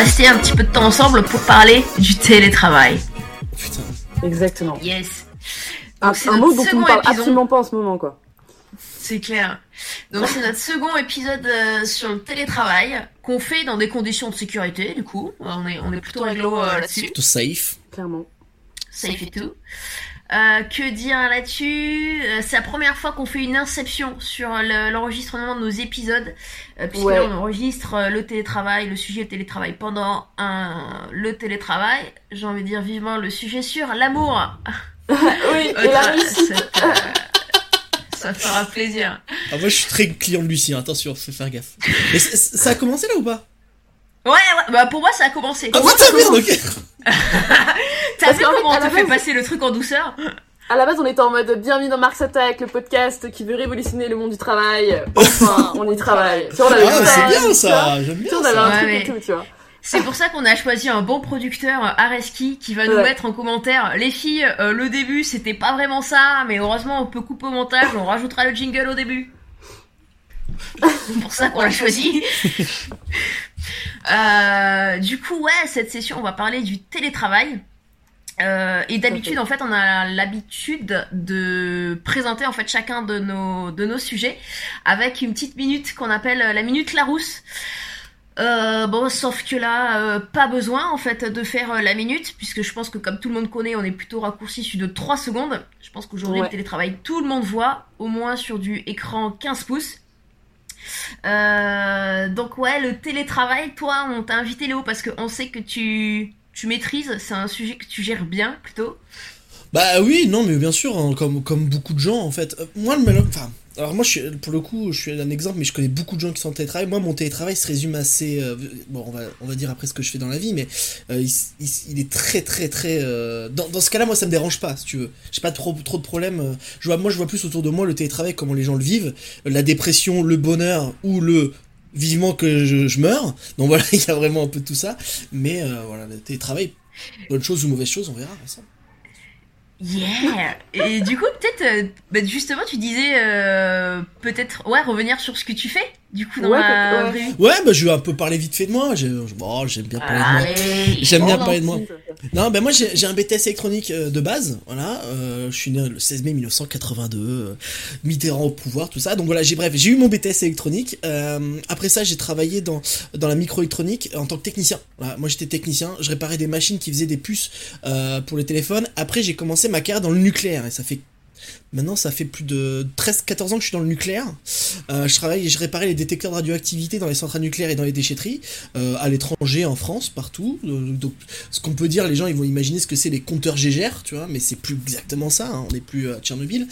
rester un petit peu de temps ensemble pour parler du télétravail. Putain. Exactement. Yes. Un, Donc, mot dont on ne parle épisode. absolument pas en ce moment, quoi. C'est clair. Donc c'est notre second épisode euh, sur le télétravail qu'on fait dans des conditions de sécurité du coup. On est, on est plutôt réglo euh, là-dessus. Plutôt safe. Clairement. Safe et tout. Euh, que dire là-dessus? Euh, C'est la première fois qu'on fait une inception sur le- l'enregistrement de nos épisodes, euh, puisque Ouais. là, on enregistre euh, le télétravail, le sujet télétravail pendant un, le télétravail. J'ai envie de dire vivement le sujet sur l'amour. oui, et la ça- réussite. ça- euh, ça fera plaisir. Ah, moi, je suis très client de Lucie, hein, attention, faut faire gaffe. Mais ça a commencé là ou pas? Ouais, ouais, bah pour moi ça a commencé. Ah, putain, merde, ok. T'as vu comment on te fait base- passer le truc en douceur À la base, on était en mode bienvenue dans Mars Attack, le podcast qui veut révolutionner le monde du travail. Enfin, on y travaille. Tu vois, on avait Ah, c'est bien ça, j'aime Tu bien vois, on avait ça. un Ouais, truc mais- et tout, tu vois. C'est pour ça qu'on a choisi un bon producteur, euh, Areski, qui va nous Ouais. mettre en commentaire. Les filles, euh, le début c'était pas vraiment ça, mais heureusement on peut couper au montage, on rajoutera le jingle au début. C'est pour ça qu'on l'a choisi. Euh, du coup, ouais, cette session, on va parler du télétravail. Euh, et d'habitude, en fait, on a l'habitude de présenter en fait chacun de nos de nos sujets avec une petite minute qu'on appelle la minute Larousse. Euh, bon, sauf que là, euh, pas besoin en fait de faire euh, la minute, puisque je pense que comme tout le monde connaît, on est plutôt raccourci sur de 3 secondes. Je pense qu'aujourd'hui, Ouais. le télétravail, tout le monde voit, au moins sur du écran 15 pouces. Euh, donc ouais, le télétravail, toi, on t'a invité Léo parce qu'on sait que tu, tu maîtrises, c'est un sujet que tu gères bien plutôt. Bah oui, non, mais bien sûr, hein, comme, beaucoup de gens en fait. Euh, moi, le mal- enfin, alors moi, je pour le coup, je suis un exemple, mais je connais beaucoup de gens qui sont en télétravail. Moi, mon télétravail se résume assez. euh, bon, on va, on va dire après ce que je fais dans la vie, mais euh, il, est très, très, très. dans, ce cas-là, moi, ça me dérange pas, si tu veux. J'ai pas trop, trop de problèmes. moi, je vois plus autour de moi le télétravail, comment les gens le vivent, la dépression, le bonheur ou le vivement que je, je meurs. Donc voilà, il y a vraiment un peu de tout ça. Mais euh, voilà, le télétravail, bonne chose ou mauvaise chose, on verra ensemble. Yeah Et du coup, peut-être, euh, bah, justement, tu disais euh, peut-être, ouais, revenir sur ce que tu fais, du coup, dans Ouais, la ouais. bah je vais un peu parler vite fait de moi. J'ai- Bon, j'aime bien parler de moi. J'aime bien Oh, parler de moi. Non, ben moi j'ai j'ai un BTS électronique euh, de base, voilà. euh, je suis né le 16 mai 1982, euh, Mitterrand au pouvoir, tout ça. Donc voilà, j'ai bref, j'ai eu mon BTS électronique. euh, après ça, j'ai travaillé dans dans la microélectronique en tant que technicien. Voilà, moi j'étais technicien, je réparais des machines qui faisaient des puces euh, pour les téléphones. Après, j'ai commencé ma carrière dans le nucléaire et ça fait Maintenant, ça fait plus de 13-14 ans que je suis dans le nucléaire. Euh, je travaille je réparais les détecteurs de radioactivité dans les centrales nucléaires et dans les déchetteries, euh, à l'étranger, en France, partout. Euh, donc, ce qu'on peut dire, les gens ils vont imaginer ce que c'est les compteurs Gégère, tu vois, mais c'est plus exactement ça. hein, on n'est plus à Tchernobyl.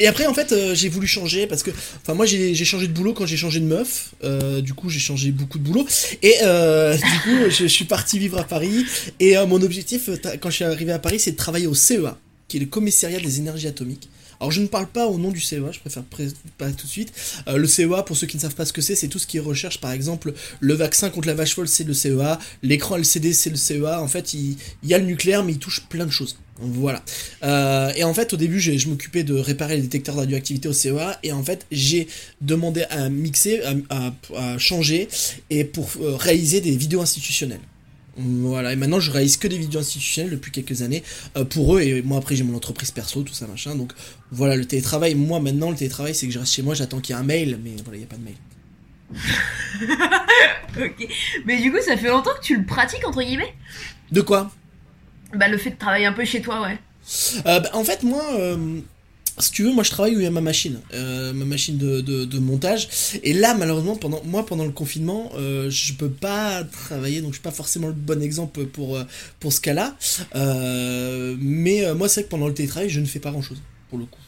Et après, en fait, j'ai voulu changer parce que, enfin, moi, j'ai changé de boulot quand j'ai changé de meuf. Du coup, j'ai changé beaucoup de boulot. Et du coup, je, suis parti vivre à Paris. Et mon objectif, quand je suis arrivé à Paris, c'est de travailler au CEA qui est le commissariat des énergies atomiques. Alors je ne parle pas au nom du CEA, je préfère pré- pas tout de suite. Euh, le CEA, pour ceux qui ne savent pas ce que c'est, c'est tout ce qui recherche. Par exemple, le vaccin contre la vache folle, c'est le CEA. L'écran LCD, c'est le CEA. En fait, il, y a le nucléaire, mais il touche plein de choses. Voilà. Euh, et en fait, au début, je m'occupais de réparer les détecteurs de radioactivité au CEA. Et en fait, j'ai demandé à mixer, à changer, et pour euh, réaliser des vidéos institutionnelles. Voilà, et maintenant je réalise que des vidéos institutionnelles depuis quelques années euh, pour eux, et moi après j'ai mon entreprise perso, tout ça machin. Donc voilà, le télétravail, moi maintenant le télétravail c'est que je reste chez moi, j'attends qu'il y ait un mail, mais voilà, il n'y a pas de mail. Ok. Mais du coup, ça fait longtemps que tu le pratiques, entre guillemets? De quoi? Bah, le fait de travailler un peu chez toi, ouais. Euh, bah, En fait, moi, euh, si tu veux, moi je travaille où il y a ma machine, euh, ma machine de, de, de montage. Et là, malheureusement, pendant moi pendant le confinement, euh, je peux pas travailler, donc je suis pas forcément le bon exemple pour, euh, pour ce cas-là. Euh, mais euh, moi, c'est vrai que pendant le télétravail, je ne fais pas grand-chose, pour le coup.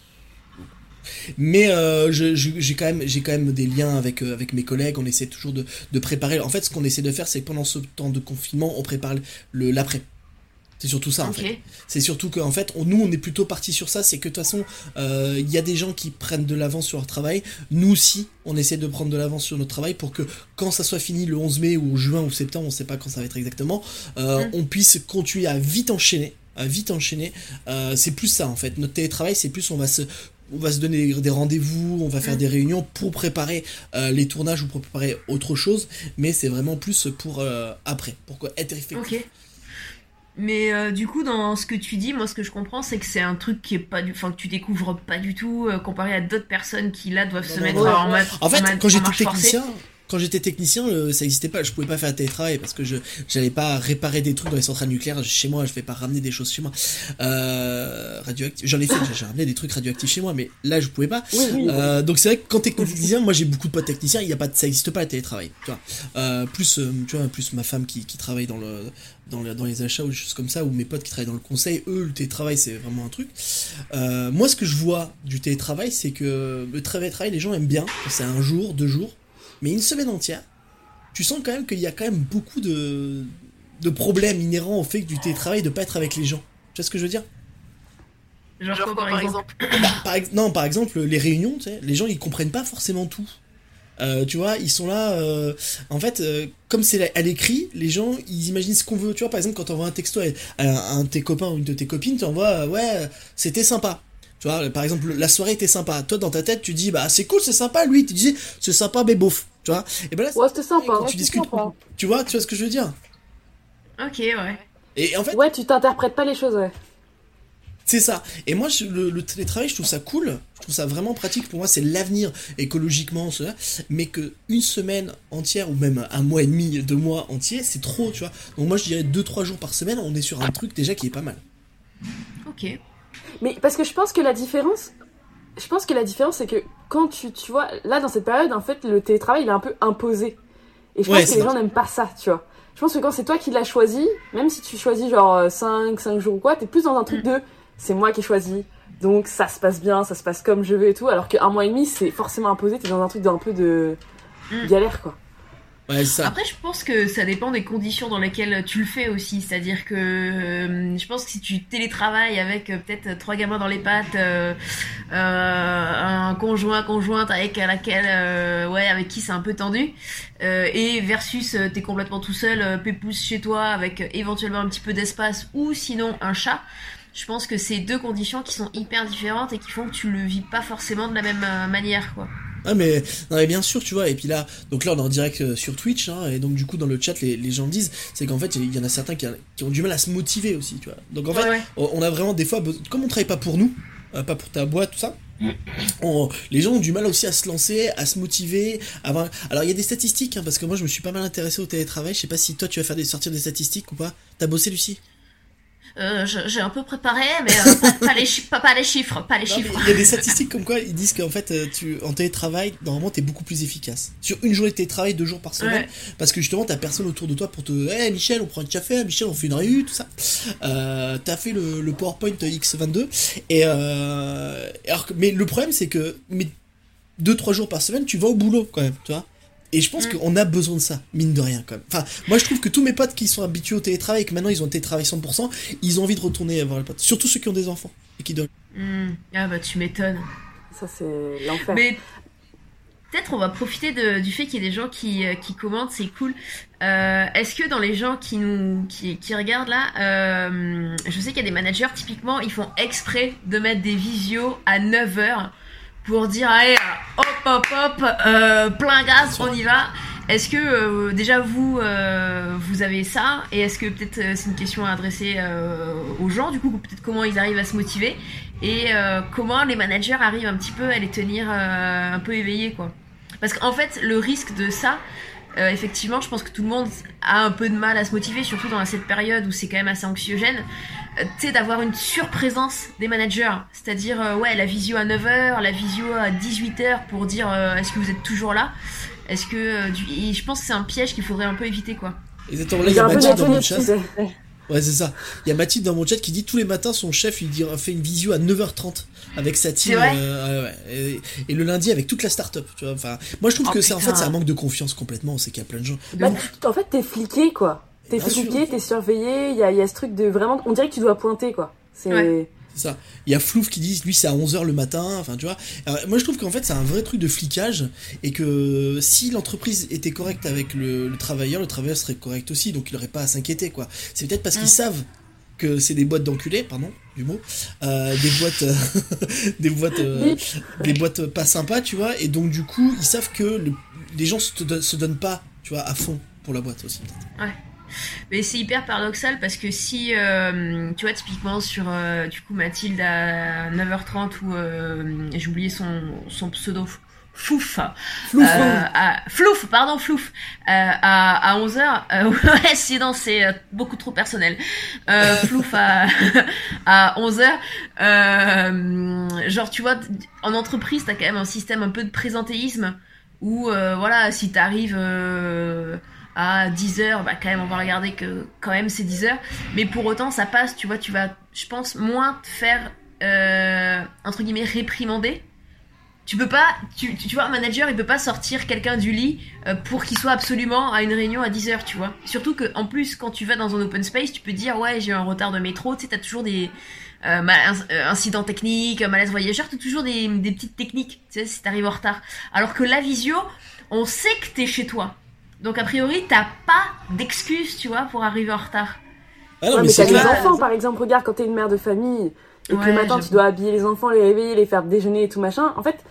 Mais euh, je- je- j'ai quand même j'ai quand même des liens avec euh, avec mes collègues. On essaie toujours de, de préparer. En fait, ce qu'on essaie de faire, c'est que pendant ce temps de confinement, on prépare le l'après. C'est surtout ça en fait. C'est surtout qu'en fait, on- nous, on est plutôt parti sur ça. C'est que de toute façon, euh, il y a des gens qui prennent de l'avance sur leur travail. Nous aussi, on essaie de prendre de l'avance sur notre travail pour que quand ça soit fini le 11 mai ou juin ou septembre, on sait pas quand ça va être exactement, euh, Mm. on puisse continuer à vite enchaîner. À vite enchaîner. Euh, c'est plus ça en fait. Notre télétravail, c'est plus on va se on va se donner des rendez-vous, on va faire Mm. des réunions pour préparer euh, les tournages ou pour préparer autre chose, mais c'est vraiment plus pour euh, après, pour être effectif. Ok. Mais euh, du coup, dans ce que tu dis, moi, ce que je comprends, c'est que c'est un truc qui est pas du, enfin, que tu découvres pas du tout, euh, comparé à d'autres personnes qui là doivent Non, se non, mettre en mode. En fait, quand j'étais forcée. Quand j'étais technicien, le- ça n'existait pas. Je pouvais pas faire télétravail parce que je j'allais pas réparer des trucs dans les centrales nucléaires chez moi. Je vais pas ramener des choses chez moi. Euh, radioactif. J'en ai fait. J'ai ramené des trucs radioactifs chez moi, mais là je pouvais pas. Oui, oui. Euh, donc c'est vrai que quand t'es technicien, moi j'ai beaucoup de potes techniciens, il y a pas, ça existe pas le télétravail. Tu vois. Euh, plus, euh, tu vois, plus ma femme qui, qui travaille dans le, dans, le- dans les achats ou des choses comme ça, ou mes potes qui travaillent dans le conseil, eux le télétravail c'est vraiment un truc. Euh, moi ce que je vois du télétravail, c'est que le télétravail, les gens aiment bien. C'est un jour, deux jours, mais une semaine entière. Tu sens quand même qu'il y a quand même beaucoup de, de problèmes inhérents au fait que du télétravail de pas être avec les gens. Tu vois ce que je veux dire? Genre, quoi, par exemple? par ex- non, par exemple, les réunions, tu sais, les gens ils comprennent pas forcément tout. Euh, tu vois, ils sont là. euh, en fait, euh, comme c'est à l'écrit, les gens ils imaginent ce qu'on veut. Tu vois, par exemple, quand t'envoies un texto à, à un de tes copains ou une de tes copines, tu envoies euh, ouais, c'était sympa. Tu vois, par exemple, la soirée était sympa. Toi, dans ta tête, tu dis bah c'est cool, c'est sympa. Lui, tu dis c'est sympa, mais bof. Tu vois? Et ben là, Ouais, c'était sympa. quand ouais, tu discutes, sympa. tu vois, tu vois ce que je veux dire? Ok, ouais. Et en fait, Ouais, tu t'interprètes pas les choses, ouais. C'est ça. Et moi, je- le, le télétravail, je trouve ça cool. Je trouve ça vraiment pratique. Pour moi, c'est l'avenir écologiquement, cela. Mais que une semaine entière ou même un mois et demi, deux mois entiers, c'est trop, tu vois. Donc moi, je dirais deux, trois jours par semaine, on est sur un truc déjà qui est pas mal. Ok. Mais parce que je pense que la différence, je pense que la différence, c'est que quand tu, tu vois, là dans cette période, en fait, le télétravail il est un peu imposé. Et je Ouais, pense que les gens n'aiment pas ça, tu vois. Je pense que quand c'est toi qui l'as choisi, même si tu choisis genre 5, 5 jours ou quoi, t'es plus dans un truc de c'est moi qui ai choisi, donc ça se passe bien, ça se passe comme je veux et tout. Alors qu'un mois et demi, c'est forcément imposé, t'es dans un truc d'un peu de Mm. galère, quoi. Après, je pense que ça dépend des conditions dans lesquelles tu le fais aussi. C'est-à-dire que euh, je pense que si tu télétravailles avec euh, peut-être trois gamins dans les pattes, euh, euh, un conjoint, conjointe avec laquelle, euh, ouais, avec qui c'est un peu tendu, euh, et versus euh, t'es complètement tout seul, euh, pépouze chez toi avec euh, éventuellement un petit peu d'espace ou sinon un chat. Je pense que c'est deux conditions qui sont hyper différentes et qui font que tu le vis pas forcément de la même euh, manière, quoi. Ah mais, non, mais bien sûr, tu vois. Et puis là, donc là, on est en direct euh, sur Twitch, hein, et donc du coup, dans le chat, les, les gens disent, c'est qu'en fait, il y en a certains qui, qui ont du mal à se motiver aussi, tu vois. Donc en fait, Ouais, on a vraiment des fois, comme on travaille pas pour nous, euh, pas pour ta boîte, tout ça, on- les gens ont du mal aussi à se lancer, à se motiver. à avoir- Alors il y a des statistiques, hein, parce que moi je me suis pas mal intéressé au télétravail. Je sais pas si toi tu vas faire des sortir des statistiques ou pas. T'as bossé Lucie? Euh, j'ai un peu préparé, mais euh, pas, pas les chi- pas, pas les chiffres, pas les Non, chiffres. Il y a des statistiques comme quoi ils disent qu'en fait euh, tu en télétravail normalement t'es beaucoup plus efficace sur une journée de télétravail deux jours par semaine Ouais. parce que justement t'as personne autour de toi pour te hey Michel on prend un café Michel on fait une réu tout ça euh, t'as fait le, le PowerPoint X22 et alors mais le problème c'est que mais deux trois jours par semaine tu vas au boulot quand même tu vois et je pense Mm. qu'on a besoin de ça, mine de rien quand même. Enfin, moi je trouve que tous mes potes qui sont habitués au télétravail et que maintenant ils ont télétravail 100%, ils ont envie de retourner voir les potes. Surtout ceux qui ont des enfants et qui doivent Hmm. Ah bah tu m'étonnes. Ça, c'est l'enfer. Mais peut-être on va profiter de- du fait qu'il y ait des gens qui, euh, qui commentent, c'est cool. Euh, Est-ce que dans les gens qui nous qui, qui regardent là, euh, je sais qu'il y a des managers typiquement, ils font exprès de mettre des visios à 9h pour dire allez hop hop hop euh, plein gaz on y va. Est-ce que euh, déjà vous euh, vous avez ça? Et est-ce que peut-être euh, c'est une question à adresser aux gens du coup peut-être comment ils arrivent à se motiver? Et comment les managers arrivent un petit peu à les tenir un peu éveillés quoi? Parce qu'en fait le risque de ça euh, effectivement je pense que tout le monde a un peu de mal à se motiver surtout dans cette période où c'est quand même assez anxiogène euh, tu sais d'avoir une surprésence des managers. C'est-à-dire euh, ouais la visio à 9h la visio à 18h pour dire euh, est-ce que vous êtes toujours là? Est-ce que euh, du... et je pense que c'est un piège qu'il faudrait un peu éviter quoi. Exactement, là il y a Ouais, c'est ça. Il y a Mathilde dans mon chat qui dit tous les matins son chef il dit, fait une visio à 9h30 avec sa team. Euh, ouais, ouais. Et, et le lundi avec toute la start-up. Tu vois. Enfin, moi je trouve Oh, que c'est en fait c'est un manque de confiance complètement. C'est qu'il y a plein de gens. Bah, tu- en fait, t'es fliqué, quoi. T'es fliqué, t'es surveillé, il y a, il y a ce truc de vraiment. On dirait que tu dois pointer, quoi. C'est. Ouais. C'est ça. Il y a Flouf qui dit lui c'est à 11h le matin. Enfin, tu vois. Alors, moi je trouve qu'en fait c'est un vrai truc de flicage et que si l'entreprise était correcte avec le, le travailleur, le travailleur serait correct aussi. Donc il n'aurait pas à s'inquiéter quoi. C'est peut-être parce qu'ils savent que c'est des boîtes d'enculés, pardon du mot, euh, des boîtes, des boîtes, des boîtes pas sympas, tu vois. Et donc du coup, ils savent que les gens se, se donnent pas, tu vois, à fond pour la boîte aussi. Ouais. Mais c'est hyper paradoxal parce que si, euh, tu vois, typiquement sur, euh, du coup, Mathilde à 9h30 ou j'ai oublié son, son pseudo, Flouf, flouf, flouf pardon, flouf, à, à 11h, ouais, sinon c'est beaucoup trop personnel. flouf à, à 11h, genre, tu vois, en entreprise, t'as quand même un système un peu de présentéisme où, voilà, si t'arrives à 10 heures, bah quand même on va regarder que quand même c'est 10 heures, mais pour autant ça passe, tu vois, tu vas, je pense, moins te faire euh, entre guillemets réprimander. Tu peux pas, tu, tu vois, un manager il peut pas sortir quelqu'un du lit euh, pour qu'il soit absolument à une réunion à 10 heures, tu vois. Surtout que en plus quand tu vas dans un open space, tu peux dire ouais j'ai un retard de métro, tu sais t'as toujours des euh, euh, incidents techniques, malaise voyageur, t'as toujours des, des petites techniques, tu sais si t'arrives en retard. Alors que la visio, on sait que t'es chez toi donc a priori, t'as pas d'excuse, tu vois, pour arriver en retard. Ah non, mais, t'as des enfants, par exemple, regarde quand t'es une mère de famille et que le matin tu dois habiller les enfants, les réveiller, les faire déjeuner et tout machin. En fait,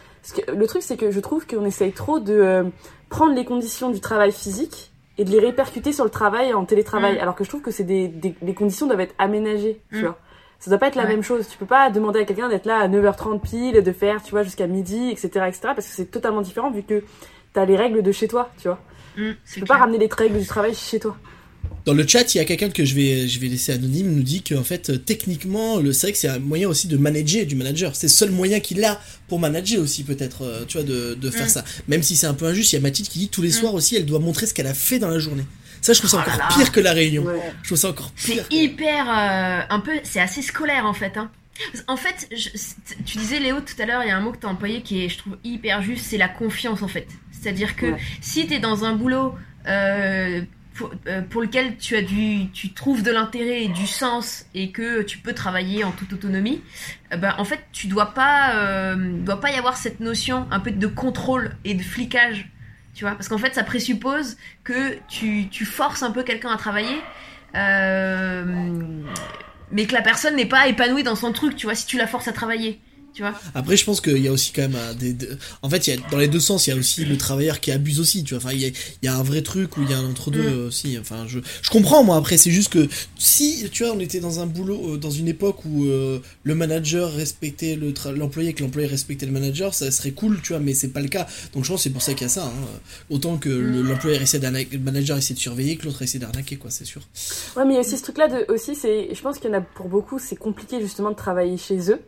le truc c'est que je trouve qu'on essaye trop de euh, prendre les conditions du travail physique et de les répercuter sur le travail en télétravail, mm. alors que je trouve que c'est des, des, les conditions doivent être aménagées, tu mm. vois. Ça doit pas être la même chose. Tu peux pas demander à quelqu'un d'être là à 9h30 pile, de faire, tu vois, jusqu'à midi, etc., etc., parce que c'est totalement différent vu que t'as les règles de chez toi, tu vois. Mm, tu peux pas ramener les règles du travail chez toi. Dans le chat, il y a quelqu'un que je vais, je vais laisser anonyme, nous dit qu'en fait, techniquement, le sexe, c'est un moyen aussi de manager du manager. C'est le seul moyen qu'il a pour manager aussi, peut-être, euh, tu vois, de, de faire mm. ça. Même si c'est un peu injuste, il y a Mathilde qui dit tous les mm. soirs aussi, elle doit montrer ce qu'elle a fait dans la journée. Ça, je trouve ça oh encore pire que la réunion. Je trouve ça encore pire. C'est hyper, euh, un peu, c'est assez scolaire en fait. Hein. En fait, tu disais Léo tout à l'heure, il y a un mot que tu as employé qui est, je trouve, hyper juste, c'est la confiance en fait. C'est-à-dire que si tu es dans un boulot euh, euh, pour, lequel tu as du, tu trouves de l'intérêt et du sens et que tu peux travailler en toute autonomie, euh, ben, en fait, tu dois pas, doit pas y avoir cette notion un peu de contrôle et de flicage, tu vois, parce qu'en fait, ça présuppose que tu, tu forces un peu quelqu'un à travailler. Mais que la personne n'est pas épanouie dans son truc, tu vois, si tu la forces à travailler. Après, je pense qu'il y a aussi quand même des, en fait, il y a, dans les deux sens, il y a aussi le travailleur qui abuse aussi, tu vois. Enfin, il y a, il y a un vrai truc où il y a un entre-deux mm. aussi. Enfin, je, je comprends, moi, après, c'est juste que si, tu vois, on était dans un boulot, euh, dans une époque où euh, le manager respectait l'employé, que l'employé respectait le manager, ça serait cool, tu vois, mais c'est pas le cas. Donc, je pense c'est pour ça qu'il y a ça. Hein. Autant que mm. l'employé essaie d'arnaquer, le manager essaie de surveiller, que l'autre essaie d'arnaquer, quoi, c'est sûr. Ouais, mais il y a aussi ce truc-là de, aussi, c'est, je pense qu'il y en a pour beaucoup, c'est compliqué justement de travailler chez eux.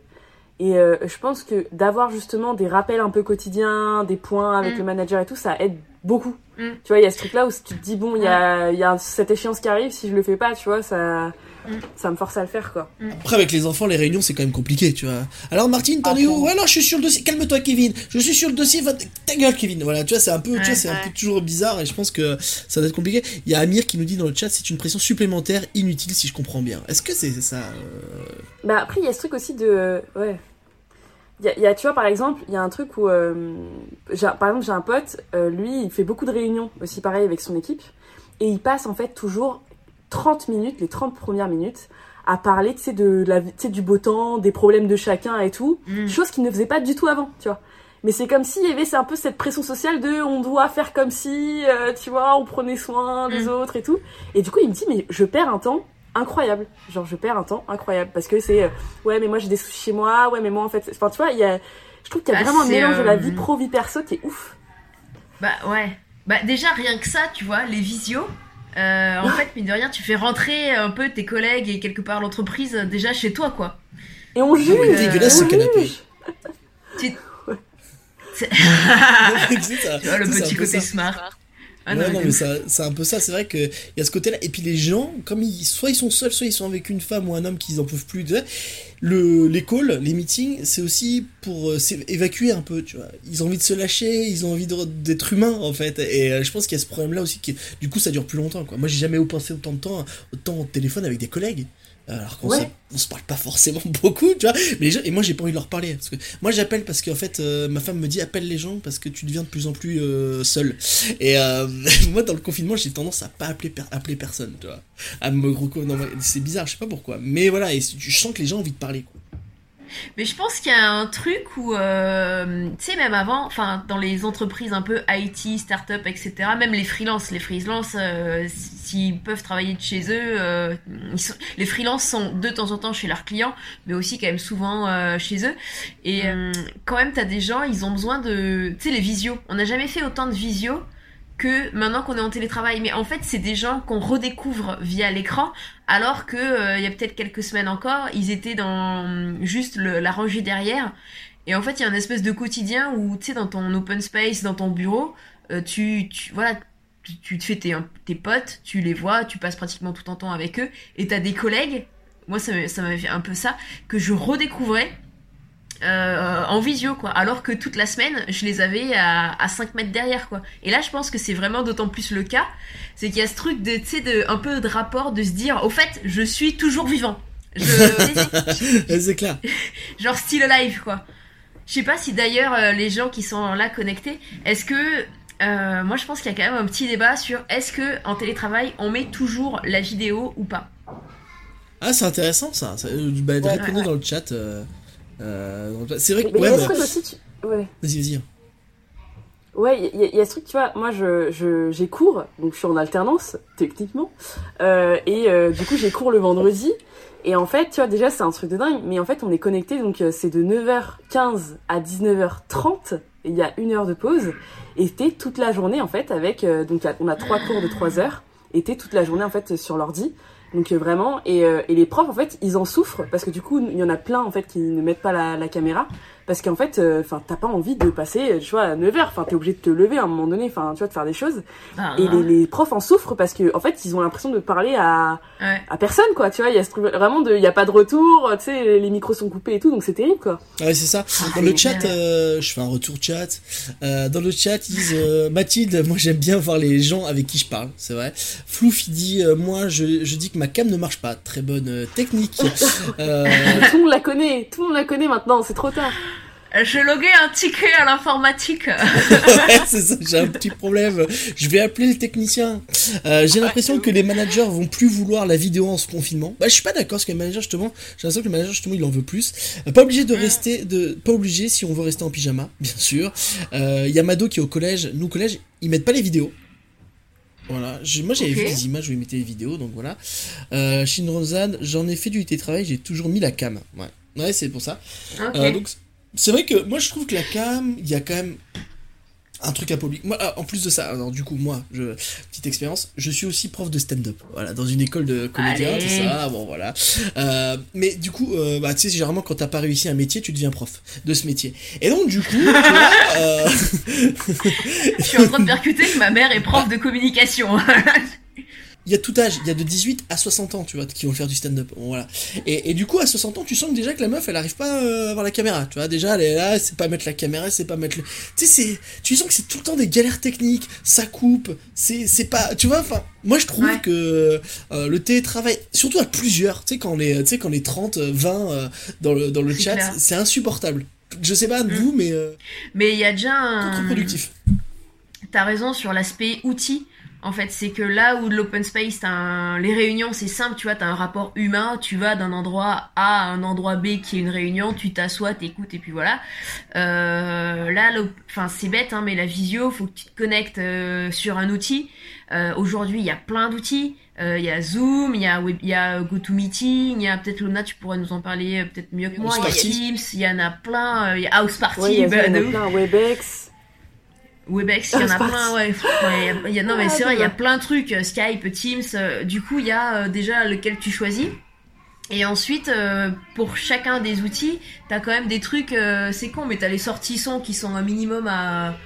Et euh, je pense que d'avoir justement des rappels un peu quotidiens, des points avec mm. le manager et tout, ça aide beaucoup. Mm. Tu vois, il y a ce truc-là où tu te dis, bon, il y a, y a cette échéance qui arrive, si je le fais pas, tu vois, ça, mm. ça me force à le faire, quoi. Après, avec les enfants, les réunions, c'est quand même compliqué, tu vois. Alors, Martine, t'en es où Alors, je suis sur le dossier. Calme-toi, Kevin. Je suis sur le dossier. Ta gueule, Kevin. Voilà, tu vois, c'est un peu, tu vois, c'est un peu toujours bizarre et je pense que ça doit être compliqué. Il y a Amir qui nous dit dans le chat, c'est une pression supplémentaire inutile, si je comprends bien. Est-ce que c'est ça euh Bah, après, il y a ce truc aussi de. Ouais. Il y, a, tu vois, par exemple, il y a un truc où, euh, par exemple, j'ai un pote, euh, lui, il fait beaucoup de réunions aussi pareil avec son équipe, et il passe en fait toujours 30 minutes, les 30 premières minutes, à parler, tu sais, de la, du beau temps, des problèmes de chacun et tout, mm. chose qu'il ne faisait pas du tout avant, tu vois. Mais c'est comme s'il y avait c'est un peu cette pression sociale de on doit faire comme si, euh, tu vois, on prenait soin des mm. autres et tout. Et du coup, il me dit, mais je perds un temps incroyable. Genre, je perds un temps incroyable parce que c'est, euh, ouais, mais moi j'ai des soucis chez moi, ouais, mais moi en fait, enfin, tu vois, il y a, je trouve qu'il y a bah, vraiment un mélange de la vie euh, pro, vie perso qui est ouf. Bah ouais. Bah déjà, rien que ça, tu vois, les visios. Euh, en fait, mine de rien, tu fais rentrer un peu tes collègues et quelque part l'entreprise déjà chez toi, quoi. Et on juge. C'est dégueulasse ce canapé. Tu... tu vois, le petit côté smart. Ah non, mais c'est un peu ça. C'est vrai qu'il y a ce côté-là. Et puis les gens, comme ils, soit ils sont seuls, soit ils sont avec une femme ou un homme qu'ils en peuvent plus. Le, les calls, les meetings, c'est aussi pour euh, évacuer un peu, tu vois. Ils ont envie de se lâcher, ils ont envie d'être humains, en fait. Et euh, je pense qu'il y a ce problème-là aussi. Qui, du coup, ça dure plus longtemps, quoi. Moi, j'ai jamais pensé autant de temps, autant au téléphone avec des collègues. Alors qu'on se parle pas forcément beaucoup, tu vois. Mais et moi, j'ai pas envie de leur parler. Parce que moi, j'appelle parce qu'en fait, euh, ma femme me dit appelle les gens parce que tu deviens de plus en plus euh, seul. Et euh, moi, dans le confinement, j'ai tendance à pas appeler, appeler personne, tu vois. À me C'est bizarre, je sais pas pourquoi. Mais voilà, et je sens que les gens ont envie de parler, quoi. Mais je pense qu'il y a un truc où, euh, tu sais, même avant, enfin, dans les entreprises un peu IT, start-up, etc., même les freelances, les freelances, euh, s'ils peuvent travailler de chez eux, euh, les freelances sont de temps en temps chez leurs clients, mais aussi quand même souvent euh, chez eux. Et euh, quand même, t'as des gens, ils ont besoin de, tu sais, les visios. On n'a jamais fait autant de visios que maintenant qu'on est en télétravail. Mais en fait, c'est des gens qu'on redécouvre via l'écran, alors que euh, il y a peut-être quelques semaines encore, ils étaient dans juste la rangée derrière. Et en fait, il y a un espèce de quotidien où, tu sais, dans ton open space, dans ton bureau, euh, tu, tu, voilà, tu, te fais tes, tes potes, tu les vois, tu passes pratiquement tout ton temps avec eux, et t'as des collègues, moi ça m'avait fait un peu ça, que je redécouvrais euh, en visio quoi. Alors que toute la semaine je les avais à, à 5 mètres derrière quoi. Et là je pense que c'est vraiment d'autant plus le cas. C'est qu'il y a ce truc de tu sais de un peu de rapport de se dire au fait je suis toujours vivant. Je c'est clair. Genre still alive quoi. Je sais pas si d'ailleurs euh, les gens qui sont là connectés est-ce que euh, moi je pense qu'il y a quand même un petit débat sur est-ce que en télétravail on met toujours la vidéo ou pas? Ah c'est intéressant ça, bah, répondez dans le chat euh, c'est vrai que. ouais, aussi, tu... ouais. Vas-y, vas-y. Ouais, il y, a ce truc, tu vois, moi je, je, j'ai cours, donc je suis en alternance, techniquement, euh, et euh, du coup j'ai cours le vendredi, et en fait, tu vois, déjà c'est un truc de dingue, mais en fait on est connecté, donc euh, c'est de 9h15 à 19h30, et il y a une heure de pause, et t'es toute la journée en fait avec, euh, donc on a trois cours de 3 heures, et t'es toute la journée en fait sur l'ordi, donc euh, vraiment, et, euh, et, les profs en fait, ils en souffrent parce que du coup, il y en a plein en fait qui ne mettent pas la, la caméra parce qu'en fait, euh, enfin, t'as pas envie de passer, tu vois, à 9 heures. Enfin, t'es obligé de te lever à un moment donné, enfin, tu vois, de faire des choses. Ah, et les, les, profs en souffrent parce que en fait, ils ont l'impression de parler à à personne, quoi. Tu vois, il y a ce truc vraiment de, il y a pas de retour, tu sais, les micros sont coupés et tout, donc c'est terrible, quoi. Ouais, c'est ça. Ah, dans le chat, je fais un retour chat. dans le chat, ils disent Mathilde, moi j'aime bien voir les gens avec qui je parle, c'est vrai. Flouf, il dit, moi je, je dis que ma cam ne marche pas. Très bonne euh, technique. Euh, tout le monde la connaît, tout le monde la connaît maintenant, c'est trop tard. Je logué un ticket à l'informatique. ouais, c'est ça, j'ai un petit problème. Je vais appeler le technicien. Euh, j'ai l'impression que les managers vont plus vouloir la vidéo en ce confinement. Bah, je suis pas d'accord parce que les managers, justement, j'ai l'impression que le manager, justement, il en veut plus. pas obligé de rester, de, pas obligé si on veut rester en pyjama, bien sûr. Il y a Mado qui est au collège. Nous, au collège, ils mettent pas les vidéos. Voilà, moi j'avais vu des images où ils mettaient les vidéos, donc voilà. Euh, Shinrozan, j'en ai fait du télétravail, j'ai toujours mis la cam. Ouais, ouais c'est pour ça. Euh, donc c'est vrai que moi je trouve que la cam, il y a quand même un truc à public. Moi, ah, en plus de ça, alors du coup, moi, je, petite expérience, je suis aussi prof de stand-up. Voilà, dans une école de comédien, tout ça. Bon, voilà. Euh, mais du coup, euh, bah, tu sais, généralement, quand t'as pas réussi un métier, tu deviens prof de ce métier. Et donc, du coup, euh... je suis en train de percuter que ma mère est prof de communication. il y a tout âge, il y a de 18 à 60 ans, tu vois, qui vont faire du stand-up. voilà. Et, et, du coup, à 60 ans, tu sens déjà que la meuf, elle arrive pas euh, à voir la caméra, tu vois. Déjà, elle est là, c'est pas mettre la caméra, c'est pas mettre le. Tu sais. Tu sens que c'est tout le temps des galères techniques, ça coupe, c'est, pas. Tu vois, enfin, moi je trouve que euh, le télétravail, surtout à plusieurs, tu sais, quand on est, tu sais, quand on est 30, 20 euh, dans le, dans le chat, c'est insupportable. Je sais pas de mm. vous, mais. mais il y a déjà un. Contre-productif. T'as raison sur l'aspect outil en fait, c'est que là où l'open space, un... les réunions, c'est simple, tu vois, t'as un rapport humain, tu vas d'un endroit A à un endroit B qui est une réunion, tu t'assois, t'écoutes et puis voilà. Euh, là, enfin, c'est bête, hein, mais la visio, faut que tu te connectes euh, sur un outil. Euh, Aujourd'hui, il y a plein d'outils. Euh, il y a Zoom, il y a, y a GoToMeeting, il y a peut-être Luna, tu pourrais nous en parler euh, peut-être mieux que moi. Il y a Teams, il y en a plein, il y a House Party, ouais, il y, a, bah, plein, Webex. Webex, il y en a plein, ouais. y a, non, mais ah, c'est vrai, il y a plein de trucs. Euh, Skype, Teams. Euh, du coup, il y a euh, déjà lequel tu choisis. Et ensuite, pour chacun des outils, t'as quand même des trucs, c'est con, mais t'as les sorties son qui sont un minimum à.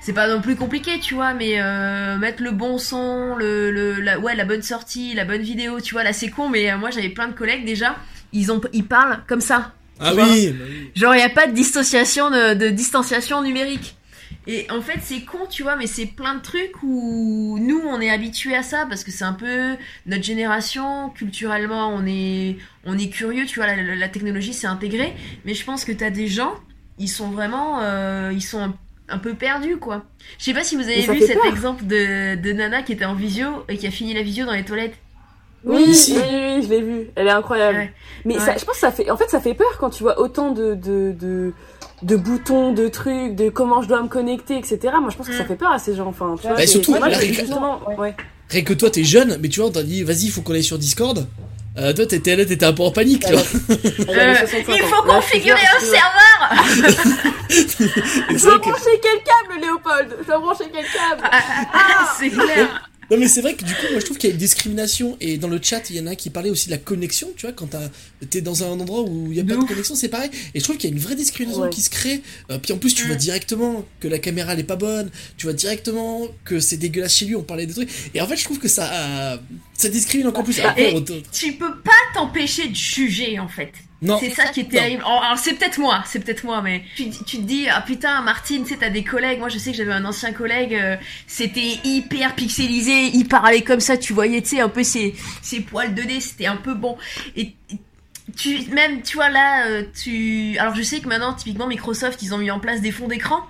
C'est pas non plus compliqué, tu vois, mais mettre le bon son, le, le la, ouais, la bonne sortie, la bonne vidéo, tu vois, là c'est con, mais moi j'avais plein de collègues déjà, ils ont, ils parlent comme ça. Ah oui, bah oui, Genre il y a pas de dissociation, de, de distanciation numérique. Et en fait, c'est con, tu vois, mais c'est plein de trucs où nous, on est habitués à ça parce que c'est un peu notre génération. Culturellement, on est, on est curieux, tu vois, la, la technologie s'est intégrée. Mais je pense que t'as des gens, ils sont vraiment, euh, ils sont un, peu perdus, quoi. Je sais pas si vous avez vu cet exemple de, de Nana qui était en visio et qui a fini la visio dans les toilettes. Oui, oui, oui, je l'ai vue. Elle est incroyable. Mais Ça, je pense que ça fait, en fait, ça fait peur quand tu vois autant de, de, de, de boutons, de trucs, de comment je dois me connecter, etc. Moi, je pense que ça mm. fait peur à ces gens. Enfin, tu vois, bah, surtout, moi, justement, ouais. Rien que toi, t'es jeune, mais tu vois, on t'a dit, vas-y, il faut qu'on aille sur Discord. Euh, toi, t'étais là, t'étais un peu en panique, tu vois. Euh, il faut configurer un serveur Je dois brancher quel câble, Léopold Je dois brancher quel câble ah, ah, C'est clair non, mais c'est vrai que du coup, moi je trouve qu'il y a une discrimination. Et dans le chat, il y en a qui parlaient aussi de la connexion. Tu vois, quand t'es dans un endroit où il n'y a pas de connexion, c'est pareil. Et je trouve qu'il y a une vraie discrimination qui se crée. Euh, puis en plus, tu vois directement que la caméra n'est pas bonne. Tu vois directement que c'est dégueulasse chez lui. On parlait des trucs. Et en fait, je trouve que ça, ça discrimine encore plus. et tu peux pas t'empêcher de juger en fait. C'est ça qui est terrible. Alors c'est peut-être moi, c'est peut-être moi, mais tu, tu, te dis ah putain Martine, tu sais t'as des collègues. Moi je sais que j'avais un ancien collègue, euh, c'était hyper pixelisé, il parlait comme ça, tu voyais tu sais un peu ses ses poils de nez, c'était un peu bon. Et tu même tu vois là, euh, tu alors je sais que maintenant typiquement Microsoft ils ont mis en place des fonds d'écran.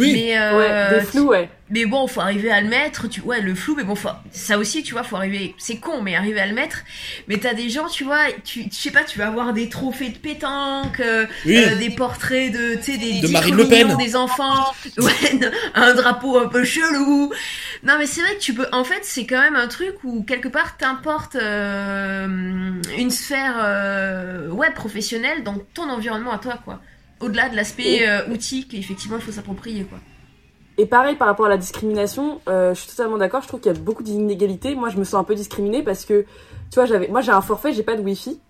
Oui. Mais euh, des flous, ouais. Mais bon, faut arriver à le mettre. Tu, ouais, le flou, mais bon, faut, ça aussi, tu vois, faut arriver. C'est con, mais arriver à le mettre. Mais t'as des gens, tu vois, tu, je sais pas, tu vas avoir des trophées de pétanque, euh, euh, des portraits de, tu sais, des de Marine Le Pen, des enfants, ouais, un drapeau un peu chelou. Non, mais c'est vrai que tu peux. En fait, c'est quand même un truc où quelque part t'importes euh, une sphère web professionnelle dans ton environnement à toi, quoi au-delà de l'aspect euh, outil qu'effectivement il faut s'approprier quoi. Et pareil par rapport à la discrimination, euh, je suis totalement d'accord. Je trouve qu'il y a beaucoup d'inégalités. Moi, je me sens un peu discriminée parce que, tu vois, j'avais, moi, j'ai un forfait, j'ai pas de wifi.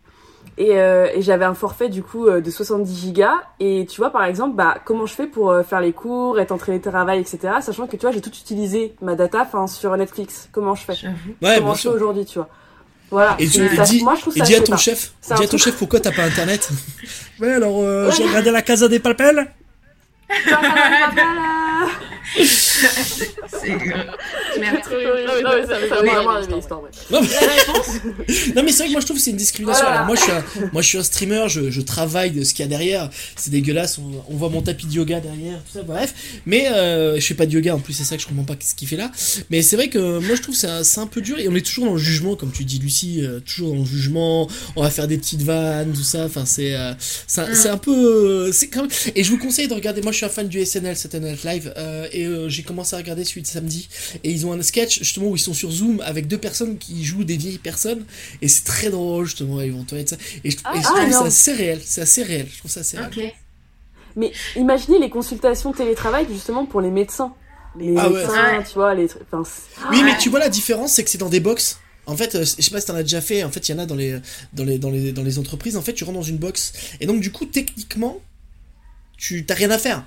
Et, euh, et j'avais un forfait du coup de 70 gigas. Et tu vois, par exemple, bah, comment je fais pour faire les cours, être en télétravail, etc. Sachant que tu vois, j'ai tout utilisé ma data, sur Netflix. Comment je fais? Ouais, Comment je fais aujourd'hui, tu vois? Voilà. Et tu dis, moi, je trouve ça dis à ton chef, dis à ton chef pourquoi t'as pas internet. ouais, alors euh, j'ai regardé la Casa des Papel. C'est Non mais c'est vrai que moi je trouve que c'est une discrimination. Alors, moi je suis un, moi je suis un streamer, je, je travaille de ce qu'il y a derrière. C'est dégueulasse, on, voit mon tapis de yoga derrière, tout ça, bref. Mais euh, je fais pas de yoga en plus, c'est ça que je comprends pas ce qu'il fait là. Mais c'est vrai que moi je trouve que c'est un, peu dur et on est toujours dans le jugement, comme tu dis Lucie, euh, toujours dans le jugement. On va faire des petites vannes, tout ça. Enfin c'est euh, c'est un, peu quand même... Et je vous conseille de regarder. Moi je suis un fan du SNL, Saturday Night Live, et j'ai commencé à regarder celui de samedi. Et ils ont un sketch justement où ils sont sur Zoom avec deux personnes qui jouent des vieilles personnes. Et c'est très drôle justement, ils vont ça. Et je, ah, trouve ah, ça assez réel. C'est assez réel. Je trouve ça assez réel. Mais imaginez les consultations télétravail justement pour les médecins. Les ah médecins, tu vois, les Oui, mais tu vois la différence, c'est que c'est dans des box. En fait, euh, je sais pas si t'en as déjà fait. En fait, il y en a dans les, dans les, dans les, dans les entreprises. En fait, tu rentres dans une box. Et donc, du coup, techniquement, tu t'as rien à faire.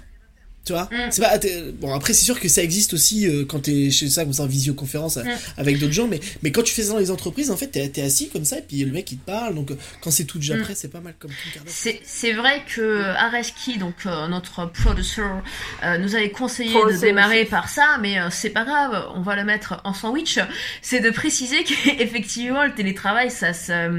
Tu vois mm. C'est pas bon après c'est sûr que ça existe aussi euh, quand t'es chez ça comme ça en visioconférence euh, mm. avec d'autres gens mais mais quand tu fais ça dans les entreprises en fait t'es es assis comme ça et puis le mec il te parle donc euh, quand c'est tout déjà mm. prêt c'est pas mal comme C'est c'est vrai que Areski donc notre producer nous avait conseillé de démarrer par ça mais c'est pas grave on va le mettre en sandwich c'est de préciser qu'effectivement le télétravail ça ça,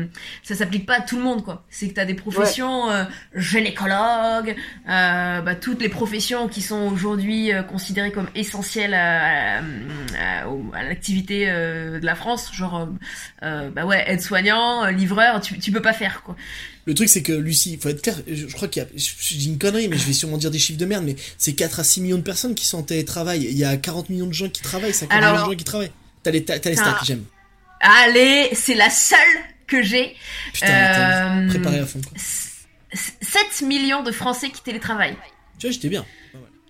ça s'applique pas à tout le monde quoi c'est que t'as des professions gynécologues bah toutes les professions qui sont aujourd'hui euh, considérés comme essentiels à, l'activité euh, de la France, genre euh, bah ouais, aide-soignant, livreur, tu, tu peux pas faire quoi. Le truc, c'est que Lucie, faut être clair, je, crois qu'il y a, je, dis une connerie, mais je vais sûrement dire des chiffres de merde, mais c'est 4 à 6 millions de personnes qui sont en télétravail. Il y a 40 millions de gens qui travaillent, 50 millions de gens qui travaillent. T'as les, as les stats, j'aime. Allez, c'est la seule que j'ai. Putain, préparé à fond, quoi. 7 millions de Français qui télétravaillent. Tu vois, j'étais bien.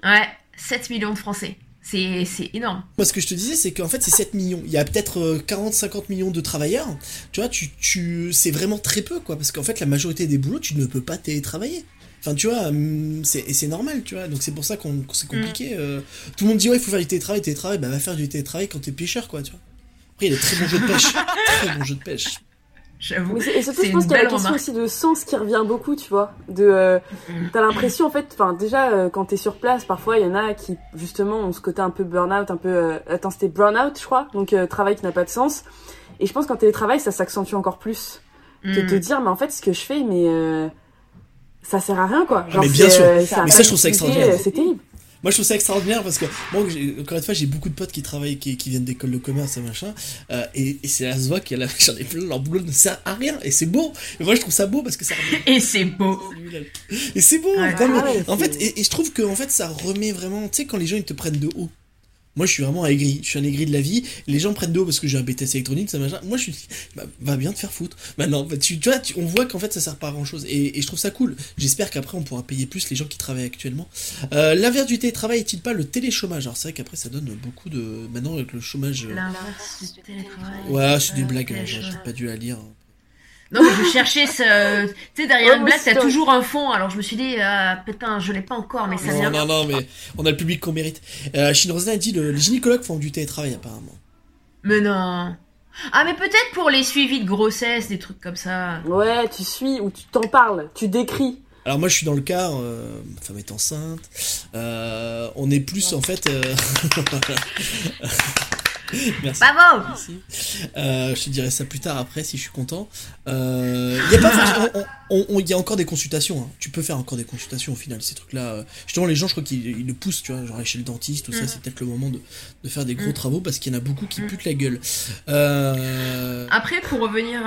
Ouais, 7 millions de Français. C'est, énorme. Moi, ce que je te disais, c'est qu'en fait, c'est 7 millions. Il y a peut-être 40-50 euh, millions de travailleurs. Tu vois, tu, tu, c'est vraiment très peu, quoi. Parce qu'en fait, la majorité des boulots, tu ne peux pas télétravailler. Enfin, tu vois, hum, c'est, c'est normal, tu vois. Donc, c'est pour ça qu'on, c'est compliqué. Mm. Euh. tout le monde dit, ouais, il faut faire du télétravail, télétravail. Bah, va faire du télétravail quand t'es pêcheur, quoi, tu vois. Après, il y a des très bons jeux de pêche. très bons jeux de pêche. J'avoue. Et surtout, C'est je pense qu'il y a la question remarque. aussi de sens qui revient beaucoup, tu vois. De, euh, Mm. t'as l'impression, en fait, enfin, déjà, euh, quand t'es sur place, parfois, il y en a qui, justement, ont ce côté un peu burn-out, un peu, euh, attends, c'était burn-out, je crois. Donc, euh, travail qui n'a pas de sens. Et je pense qu'en télétravail, ça s'accentue encore plus. De Mm. te dire, mais en fait, ce que je fais, mais, euh, ça sert à rien, quoi. Ah, mais bien sûr. euh, Mais ça ça, je trouve ça extraordinaire. C'est terrible. Moi, je trouve ça extraordinaire parce que, moi, j'ai- encore une fois, j'ai beaucoup de potes qui travaillent, qui, qui viennent d'écoles de commerce et machin, euh, et, et c'est à se voit qu'il y a la, j'en ai plein, leur boulot ne sert à rien, et c'est beau. Et moi, je trouve ça beau parce que ça remet- Et c'est beau. Et c'est beau. Ah en fait, et, et je trouve que, en fait, ça remet vraiment, tu sais, quand les gens, ils te prennent de haut. Moi, je suis vraiment aigri. Je suis un aigri de la vie. Les gens prennent de haut parce que j'ai un BTS électronique, ça machin. Moi, je suis, bah, va bien te faire foutre. Maintenant, bah, tu, tu vois, tu- on voit qu'en fait, ça sert pas à grand chose. Et, et je trouve ça cool. J'espère qu'après, on pourra payer plus les gens qui travaillent actuellement. Euh, L'inverse du télétravail est-il pas le téléchômage? Alors, c'est vrai qu'après, ça donne beaucoup de. Maintenant, avec le chômage. euh, L'inverse du télétravail. Ouais, c'est des Euh, blagues. hein. J'ai pas dû la lire. Non, mais je cherchais ce. Tu sais, derrière Ouais, une blague, t'as toujours un fond. Alors je me suis dit, ah, putain, je l'ai pas encore, mais ça Non, vient. non, non, mais on a le public qu'on mérite. Euh, a dit le, les gynécologues font du télétravail, apparemment. Mais non. Ah, mais peut-être pour les suivis de grossesse, des trucs comme ça. Ouais, tu suis ou tu t'en parles, tu décris. Alors moi je suis dans le cas, euh, ma femme est enceinte, euh, on est plus en fait... euh, Merci. Bravo Merci. Euh, je te dirai ça plus tard après si je suis content. Euh, Il y a pas forcément- on- on- on- il y a encore des consultations. hein. Tu peux faire encore des consultations au final ces trucs-là. euh. Justement les gens je crois qu'ils ils le poussent. Tu vois, genre aller chez le dentiste tout ça Mhm. c'est peut-être le moment de, de faire des gros Mhm. travaux parce qu'il y en a beaucoup qui Mhm. putent la gueule. Euh... Après, pour revenir.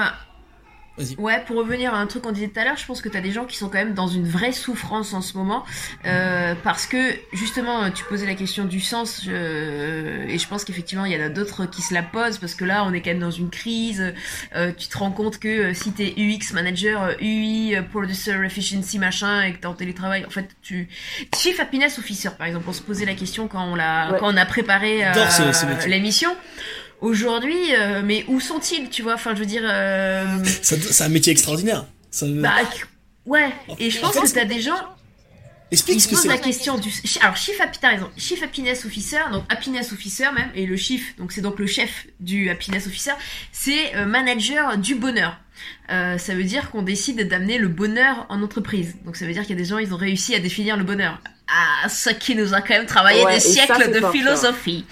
Ouais, pour revenir à un truc qu'on disait tout à l'heure, je pense que t'as des gens qui sont quand même dans une vraie souffrance en ce moment, euh, parce que justement, tu posais la question du sens, je- et je pense qu'effectivement, il y en a d'autres qui se la posent, parce que là, on est quand même dans une crise, euh, tu te rends compte que euh, si t'es UX manager, euh, UI, euh, producer efficiency, machin, et que t'es en télétravail, en fait, tu... Chief Happiness Officer, par exemple, on se posait la question quand on, l'a, Ouais. quand on a préparé euh, l'émission. Aujourd'hui, euh, mais où sont-ils, tu vois? Enfin, je veux dire... euh, C'est un métier extraordinaire. Ça- bah, ouais, et je pense que t'as des gens Explique ce que c'est. la question du. Alors, Chief t'as raison. Chief Happiness Officer, donc Happiness Officer même, et le Chief, donc c'est donc le chef du Happiness Officer, c'est euh, manager du bonheur. Euh, ça veut dire qu'on décide d'amener le bonheur en entreprise. Donc ça veut dire qu'il y a des gens, ils ont réussi à définir le bonheur. Ah, ce qui nous a quand même travaillé Ouais, des ça, siècles de fort, philosophie.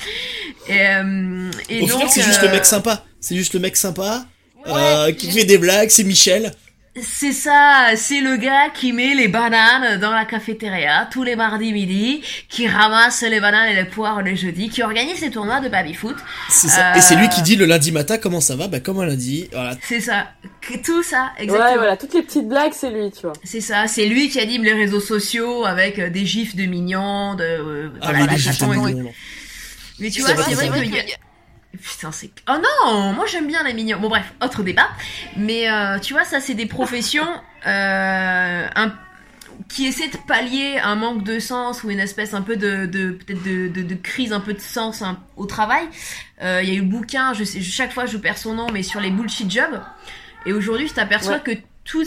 Et, euh, et Au donc, final, c'est juste le euh, mec sympa. C'est juste le mec sympa euh, qui fait des blagues. C'est Michel. C'est ça, c'est le gars qui met les bananes dans la cafétéria tous les mardis midi, qui ramasse les bananes et les poires le jeudi, qui organise les tournois de baby-foot. C'est ça. Euh, Et c'est lui qui dit le lundi matin comment ça va. Bah comme un lundi. Voilà. C'est ça, tout ça, exactement. Ouais, voilà, toutes les petites blagues, c'est lui, tu vois. C'est ça, c'est lui qui anime les réseaux sociaux avec euh, des gifs de mignons, de... euh, Ah voilà, oui, la des gifs de mignons. Mais tu Ça vois, c'est vrai qu'il y a... Putain, c'est... Oh non Moi, j'aime bien les mignons. Bon, bref, autre débat. Mais euh, tu vois, ça, c'est des professions euh, un- qui essaient de pallier un manque de sens ou une espèce un peu de... de peut-être de, de, de crise un peu de sens hein, au travail. Euh, Il y a eu le bouquin, je sais, chaque fois, je perds son nom, mais sur les bullshit jobs. Et aujourd'hui, tu t'aperçois que tous,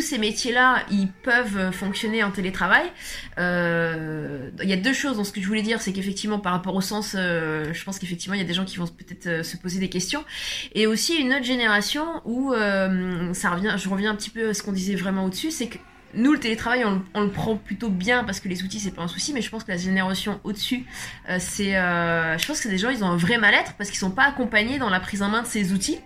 ces métiers-là, ils peuvent fonctionner en télétravail. Euh, Il y a deux choses dans ce que je voulais dire, c'est qu'effectivement, par rapport au sens, euh, je pense qu'effectivement, il y a des gens qui vont peut-être euh, se poser des questions. Et aussi une autre génération où ça revient, je reviens un petit peu à ce qu'on disait vraiment au-dessus, c'est que nous, le télétravail, on, le- on le prend plutôt bien parce que les outils, c'est pas un souci, mais je pense que la génération au-dessus, c'est, je pense que des gens, ils ont un vrai mal-être parce qu'ils sont pas accompagnés dans la prise en main de ces outils.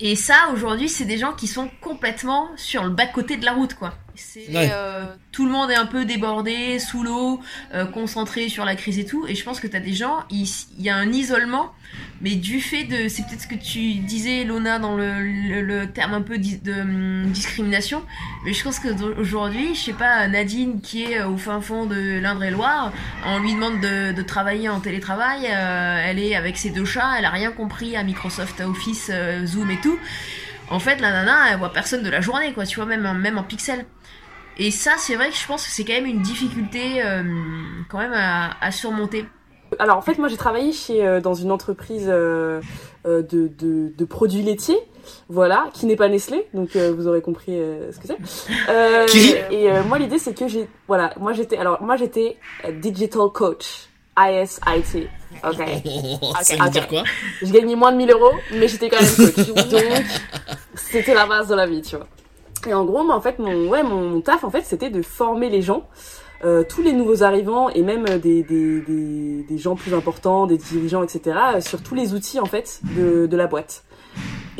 Et ça, aujourd'hui, c'est des gens qui sont complètement sur le bas-côté de la route, quoi. C'est, Ouais. euh, tout le monde est un peu débordé, sous l'eau, euh, concentré sur la crise et tout. Et je pense que t'as des gens, il, il y a un isolement, mais du fait de, c'est peut-être ce que tu disais, Lona, dans le, le, le terme un peu de hum, discrimination. Mais je pense qu'aujourd'hui, je sais pas, Nadine qui est au fin fond de l'Indre-et-Loire, on lui demande de, de travailler en télétravail, euh, elle est avec ses deux chats, elle a rien compris à Microsoft Office, euh, Zoom et tout. En fait, la nana, elle voit personne de la journée, quoi, tu vois, même même en pixel. Et ça, c'est vrai que je pense que c'est quand même une difficulté euh, quand même à, à surmonter. Alors en fait, moi j'ai travaillé chez euh, dans une entreprise euh, de, de, de produits laitiers, voilà, qui n'est pas Nestlé, donc euh, vous aurez compris euh, ce que c'est. Euh, Qui Et euh, moi l'idée c'est que j'ai, voilà, moi j'étais, alors moi j'étais digital coach, ISIT, ok. ça veut dire quoi? Je gagnais moins de 1000 euros, mais j'étais quand même coach. Donc c'était la base de la vie, tu vois. Et en gros, moi, en fait, mon, ouais, mon, mon taf, en fait, c'était de former les gens, euh, tous les nouveaux arrivants et même des, des, des, des gens plus importants, des dirigeants, etc., euh, sur tous les outils, en fait, de, de la boîte.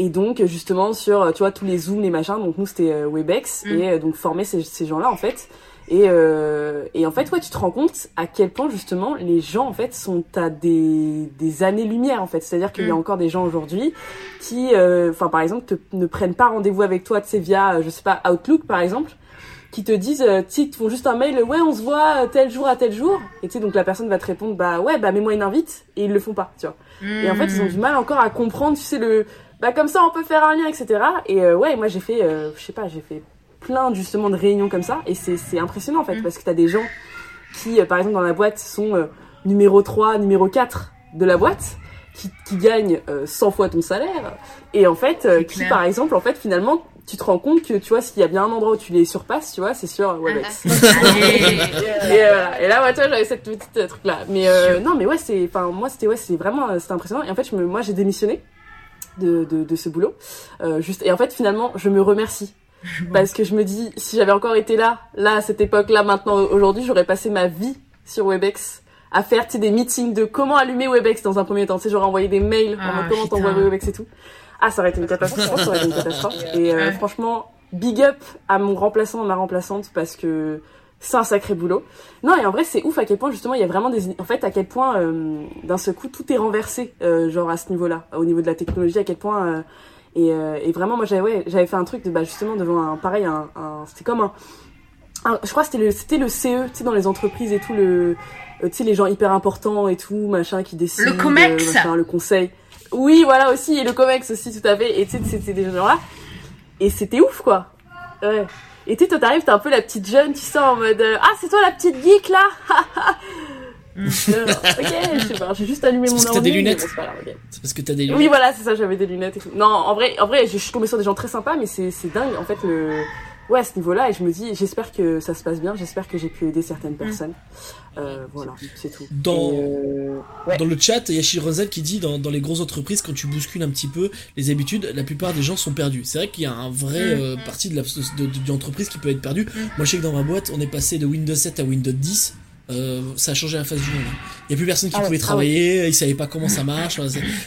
Et donc, justement, sur, tu vois, tous les Zooms, les machins, donc nous, c'était euh, Webex, Mm. et euh, donc former ces, ces gens-là, en fait. Et, euh, et en fait, ouais, tu te rends compte à quel point, justement, les gens, en fait, sont à des, des années-lumière, en fait. C'est-à-dire qu'il y a Mm. encore des gens aujourd'hui qui, euh, enfin, par exemple, te, ne prennent pas rendez-vous avec toi, tu sais, via, euh, je sais pas, Outlook, par exemple, qui te disent, euh, tu te font juste un mail, ouais, on se voit euh, tel jour à tel jour. Et tu sais, donc la personne va te répondre, bah ouais, bah mets-moi une invite, et ils le font pas, tu vois. Et en fait, ils ont du mal encore à comprendre, tu sais, le, bah comme ça, on peut faire un lien, etc. Et euh, ouais, moi, j'ai fait, euh, je sais pas, j'ai fait plein, justement, de réunions comme ça, et c'est, c'est impressionnant, en fait, Mm. parce que t'as des gens qui, euh, par exemple, dans la boîte, sont euh, numéro 3, numéro 4 de la boîte, qui, qui gagnent euh, 100 fois ton salaire, et en fait, euh, qui, clair. par exemple, en fait, finalement, tu te rends compte que, tu vois, s'il y a bien un endroit où tu les surpasses, tu vois, c'est sur Webex. Allez. Et, euh, et là, ouais, toi, j'avais cette petite truc là. Mais euh, non, mais ouais, c'est, enfin, moi, c'était, ouais, c'est vraiment, c'était impressionnant. Et en fait, je me, moi, j'ai démissionné de, de, de ce boulot. Euh, juste, et en fait, finalement, je me remercie. Parce que je me dis, si j'avais encore été là, là, à cette époque-là, maintenant, aujourd'hui, j'aurais passé ma vie sur Webex à faire, tu sais, des meetings de comment allumer Webex dans un premier temps. Tu sais, j'aurais envoyé des mails en Ah, mode comment putain. t'envoies Webex et tout. Ah, ça aurait été une catastrophe. Ça aurait été une catastrophe. Et euh, franchement, big up à mon remplaçant, à ma remplaçante, parce que c'est un sacré boulot. Non, et en vrai, c'est ouf à quel point, justement, il y a vraiment des... En fait, à quel point, euh, d'un seul coup, tout est renversé, euh, genre, à ce niveau-là, au niveau de la technologie, à quel point... euh, et, et vraiment, moi, j'avais ouais, j'avais fait un truc, de, bah, justement, devant un... Pareil, un, un- c'était comme un, un- Je crois que c'était le, c'était le CE, tu sais, dans les entreprises et tout, le... euh, tu sais, les gens hyper importants et tout, machin, qui décident... Le Comex. euh, machin, le conseil. Oui, voilà, aussi, et le COMEX aussi, tout à fait. Et tu sais, c'était des gens-là. Et c'était ouf, quoi. Ouais. Et tu sais, toi, t'arrives, t'es un peu la petite jeune, tu sors en mode Ah, c'est toi la petite geek là Mm. Ok, je sais pas, j'ai juste allumé C'est mon parce que t'as ordi, des lunettes. bon, c'est parce que t'as des lunettes. Oui, voilà, c'est ça, j'avais des lunettes et tout. Non, en vrai, en vrai je suis tombée sur des gens très sympas, mais c'est c'est dingue, en fait, le. Ouais, à ce niveau-là, et je me dis, j'espère que ça se passe bien, j'espère que j'ai pu aider certaines personnes. Euh, voilà, c'est tout. Dans- euh, ouais. Dans le chat, il y a Shirozel qui dit dans, dans les grosses entreprises, quand tu bouscules un petit peu les habitudes, la plupart des gens sont perdus. C'est vrai qu'il y a un vrai Mm. euh, partie de la- de, de- de l'entreprise qui peut être perdue. Mm. Moi, je sais que dans ma boîte, on est passé de Windows 7 à Windows 10. Euh, ça a changé la face du monde. hein. Il y a plus personne qui Ah ouais, pouvait ah travailler, ils savaient pas comment ça marche.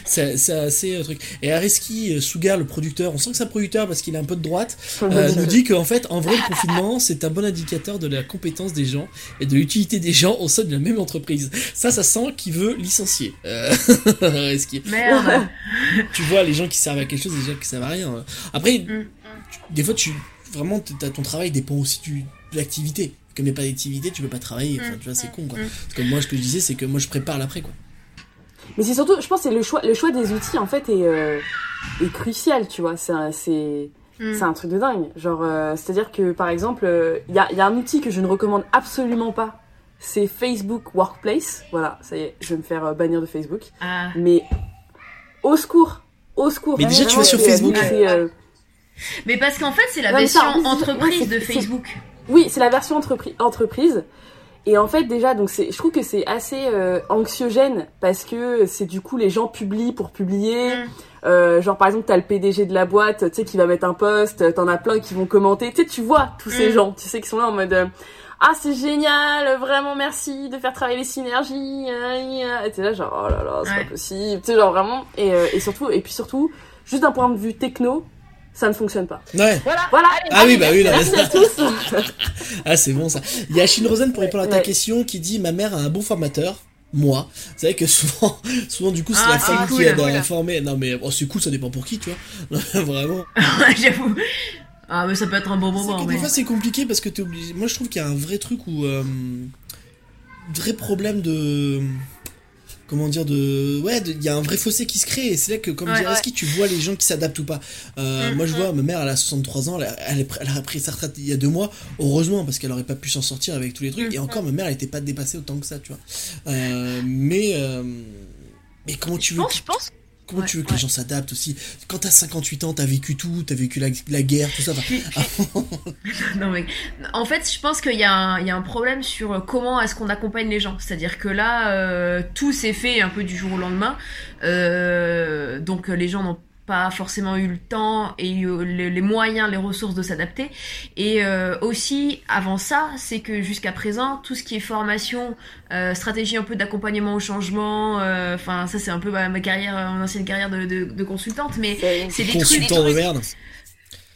C'est- assez euh, truc. Et Areski euh, Sugar, le producteur, on sent que c'est un producteur parce qu'il est un peu de droite, euh, nous dit qu'en fait, en vrai, le confinement, c'est un bon indicateur de la compétence des gens et de l'utilité des gens au sein de la même entreprise. Ça, ça sent qu'il veut licencier. Euh, Areski. Merde. tu vois les gens qui servent à quelque chose et les gens qui servent à rien. Après, Mm. tu- des fois, tu vraiment, t'as- ton travail dépend aussi du, de l'activité. Comme il n'y a pas d'activité, tu peux pas travailler. Enfin, tu vois, c'est con, quoi. Mm. Parce que moi, ce que je disais, c'est que moi, je prépare l'après, quoi. Mais c'est surtout, je pense, c'est le choix, le choix des outils en fait est, euh, est crucial, tu vois. C'est, un- c'est, Mm. c'est un truc de dingue. Genre, euh, c'est-à-dire que par exemple, il y, a, y a un outil que je ne recommande absolument pas. C'est Facebook Workplace. Voilà, ça y est, je vais me faire euh, bannir de Facebook. Ah. Mais au secours, au secours. Mais déjà, tu vas sur Facebook. euh, Mais parce qu'en fait, c'est la version entreprise ouais, de c'est- Facebook. Oui, c'est la version entrepri- entreprise. Et en fait, déjà, donc c'est, je trouve que c'est assez euh, anxiogène parce que c'est du coup les gens publient pour publier. Mm. Euh, genre par exemple, t'as le PDG de la boîte, tu sais, qui va mettre un post. T'en as plein qui vont commenter. Tu sais, tu vois tous ces Mm. gens, tu sais, qui sont là en mode. euh, ah c'est génial, vraiment merci de faire travailler les synergies. Et t'es là genre oh là là, c'est Ouais. pas possible. Tu sais genre vraiment et, euh, et surtout et puis surtout juste d'un point de vue techno, ça ne fonctionne pas. Ouais. Voilà, voilà. Ah oui, bah oui, mais Merci à tous. Ah, c'est bon, ça. Il y a Shin Rosen pour répondre à ta Ouais. question qui dit Ma mère a un bon formateur. Moi, c'est vrai que souvent, souvent du coup, c'est Ah, la femme cool, qui aide à former. Non, mais oh, c'est cool, ça dépend pour qui, tu vois. Vraiment. J'avoue. Ah, mais ça peut être un bon moment. que mais- des fois c'est compliqué parce que t'es obligé. Moi je trouve qu'il y a un vrai truc où. euh, vrai problème de. Comment dire de. Ouais, il y a un vrai fossé qui se crée et c'est là que, comme Ouais, tu vois les gens qui s'adaptent ou pas. Euh, Mm, moi je mm. vois, ma mère elle a 63 ans, elle a, elle, est pr- elle a pris sa retraite il y a deux mois, heureusement parce qu'elle aurait pas pu s'en sortir avec tous les trucs Mm. et encore ma mère elle était pas dépassée autant que ça, tu vois. Euh, mais. euh, mais comment tu Je veux. pense, je pense. Comment Ouais, tu veux que ouais. les gens s'adaptent aussi? Quand t'as 58 ans, t'as vécu tout, t'as vécu la, la guerre, tout ça. enfin, Puis- puis- non mais en fait je pense qu'il y, a un- il y a un problème sur comment est-ce qu'on accompagne les gens c'est à dire que là euh, tout s'est fait un peu du jour au lendemain Euh, donc les gens n'ont pas forcément eu le temps et eu les, les moyens, les ressources de s'adapter. Et euh, aussi, avant ça, c'est que jusqu'à présent, tout ce qui est formation, euh, stratégie un peu d'accompagnement au changement, euh, enfin ça c'est un peu ma, ma carrière, mon ancienne carrière de, de, de consultante, mais C'est- des trucs... Consultant de merde.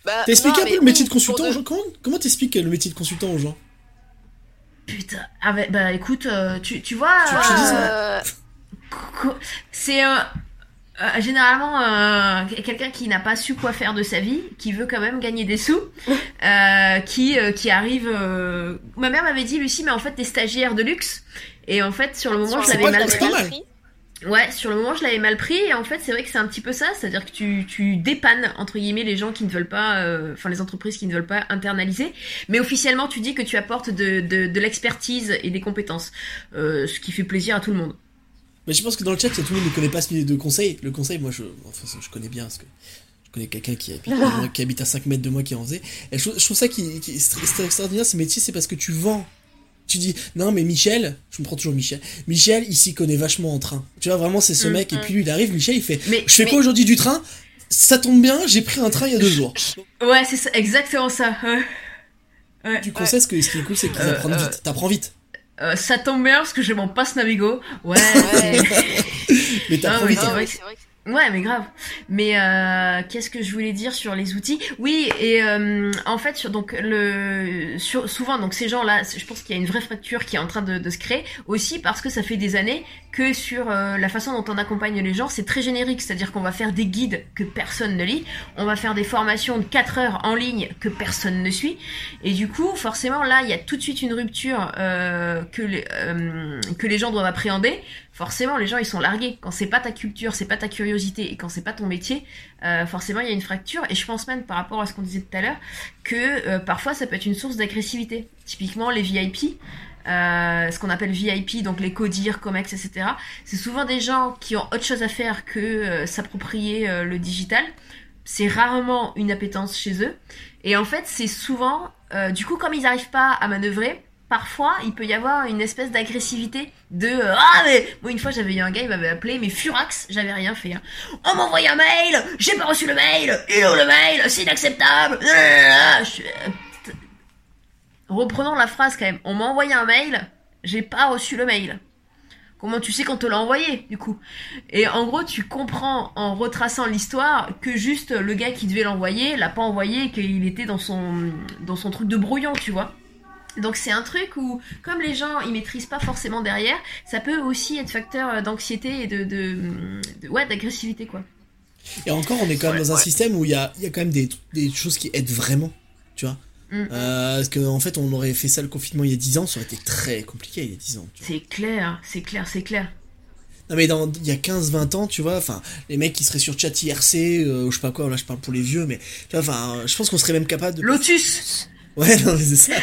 Bah, T'expliques un peu le métier oui, de consultant aux de- gens Comment, comment t'expliques le métier de consultant aux gens? Putain, ah bah, bah, écoute, euh, tu, tu vois... Tu- euh, tu dis Euh, Co- C'est euh, euh, généralement euh, quelqu'un qui n'a pas su quoi faire de sa vie, qui veut quand même gagner des sous, euh, qui euh, qui arrive. euh, Ma mère m'avait dit Lucie, mais en fait t'es stagiaire de luxe. Et en fait sur le moment je l'avais mal. pris. Ouais, sur le moment je l'avais mal pris. Et en fait c'est vrai que c'est un petit peu ça, c'est-à-dire que tu tu dépannes entre guillemets les gens qui ne veulent pas, euh, enfin les entreprises qui ne veulent pas internaliser. Mais officiellement tu dis que tu apportes de de, de l'expertise et des compétences, euh, ce qui fait plaisir à tout le monde. Mais je pense que dans le chat, tout le monde ne connaît pas ce milieu de conseil. Le conseil, moi, je, enfin, je connais bien parce que je connais quelqu'un qui habite, moi, qui habite à 5 mètres de moi qui en faisait. Et je, trouve- je trouve ça qui, qui est très extraordinaire, ce métier, c'est parce que tu vends. Tu dis, non, mais Michel, je me prends toujours Michel. Michel, il s'y connaît vachement en train. Tu vois, vraiment, c'est ce Mm, mec. Et puis lui, il arrive, Michel, il fait, Mais je fais mais- quoi aujourd'hui du train? Ça tombe bien, j'ai pris un train il y a deux jours. Ouais, c'est exactement ça. ouais. Du conseil, ce, que, ce qui est cool, c'est qu'ils Euh, apprennent euh, vite. T'apprends vite. Euh, ça tombe bien parce que j'ai mon passe Navigo. Ouais, Ouais. Mais t'apprends Ah oui, vite. c'est vrai mais que- c'est vrai que Ouais, mais grave. Mais euh, qu'est-ce que je voulais dire sur les outils? Oui, et euh, en fait, sur, donc le souvent, donc ces gens-là, je pense qu'il y a une vraie fracture qui est en train de, se créer aussi parce que ça fait des années que sur euh, la façon dont on accompagne les gens, c'est très générique, c'est-à-dire qu'on va faire des guides que personne ne lit, on va faire des formations de 4 heures en ligne que personne ne suit, et du coup, forcément, là, il y a tout de suite une rupture euh, que les que les gens doivent appréhender forcément les gens ils sont largués. Quand c'est pas ta culture c'est pas ta curiosité et quand c'est pas ton métier euh, forcément il y a une fracture. Et je pense même par rapport à ce qu'on disait tout à l'heure que euh, parfois ça peut être une source d'agressivité. Typiquement les VIP euh, ce qu'on appelle VIP donc les codir comex etc c'est souvent des gens qui ont autre chose à faire que euh, s'approprier euh, le digital. C'est rarement une appétence chez eux. Et en fait c'est souvent euh, du coup comme ils n'arrivent pas à manœuvrer parfois il peut y avoir une espèce d'agressivité de euh, ah mais moi une fois j'avais eu un gars il m'avait appelé mais furax j'avais rien fait hein. on m'a envoyé un mail j'ai pas reçu le mail il est le mail? C'est inacceptable. Je- euh, reprenons la phrase quand même. On m'a envoyé un mail j'ai pas reçu le mail. Comment tu sais qu'on te l'a envoyé, du coup? Et en gros, tu comprends en retraçant l'histoire que juste le gars qui devait l'envoyer l'a pas envoyé qu'il était dans son, dans son truc de brouillon, tu vois. Donc c'est un truc où, comme les gens ils maîtrisent pas forcément derrière, ça peut aussi être facteur d'anxiété et de, de, de- ouais d'agressivité quoi. Et encore, on est quand même Ouais, dans un ouais. système où il y a, il y a quand même des, des choses qui aident vraiment. Tu vois Mm. Euh, Parce qu'en en fait, on aurait fait ça le confinement il y a 10 ans, ça aurait été très compliqué il y a 10 ans. C'est clair, c'est clair, c'est clair. Non, mais dans, il y a 15-20 ans, tu vois, enfin, les mecs qui seraient sur chat IRC, euh, ou je sais pas quoi, là je parle pour les vieux, mais tu vois, enfin, je pense qu'on serait même capable de. Lotus. Ouais, non, mais c'est ça.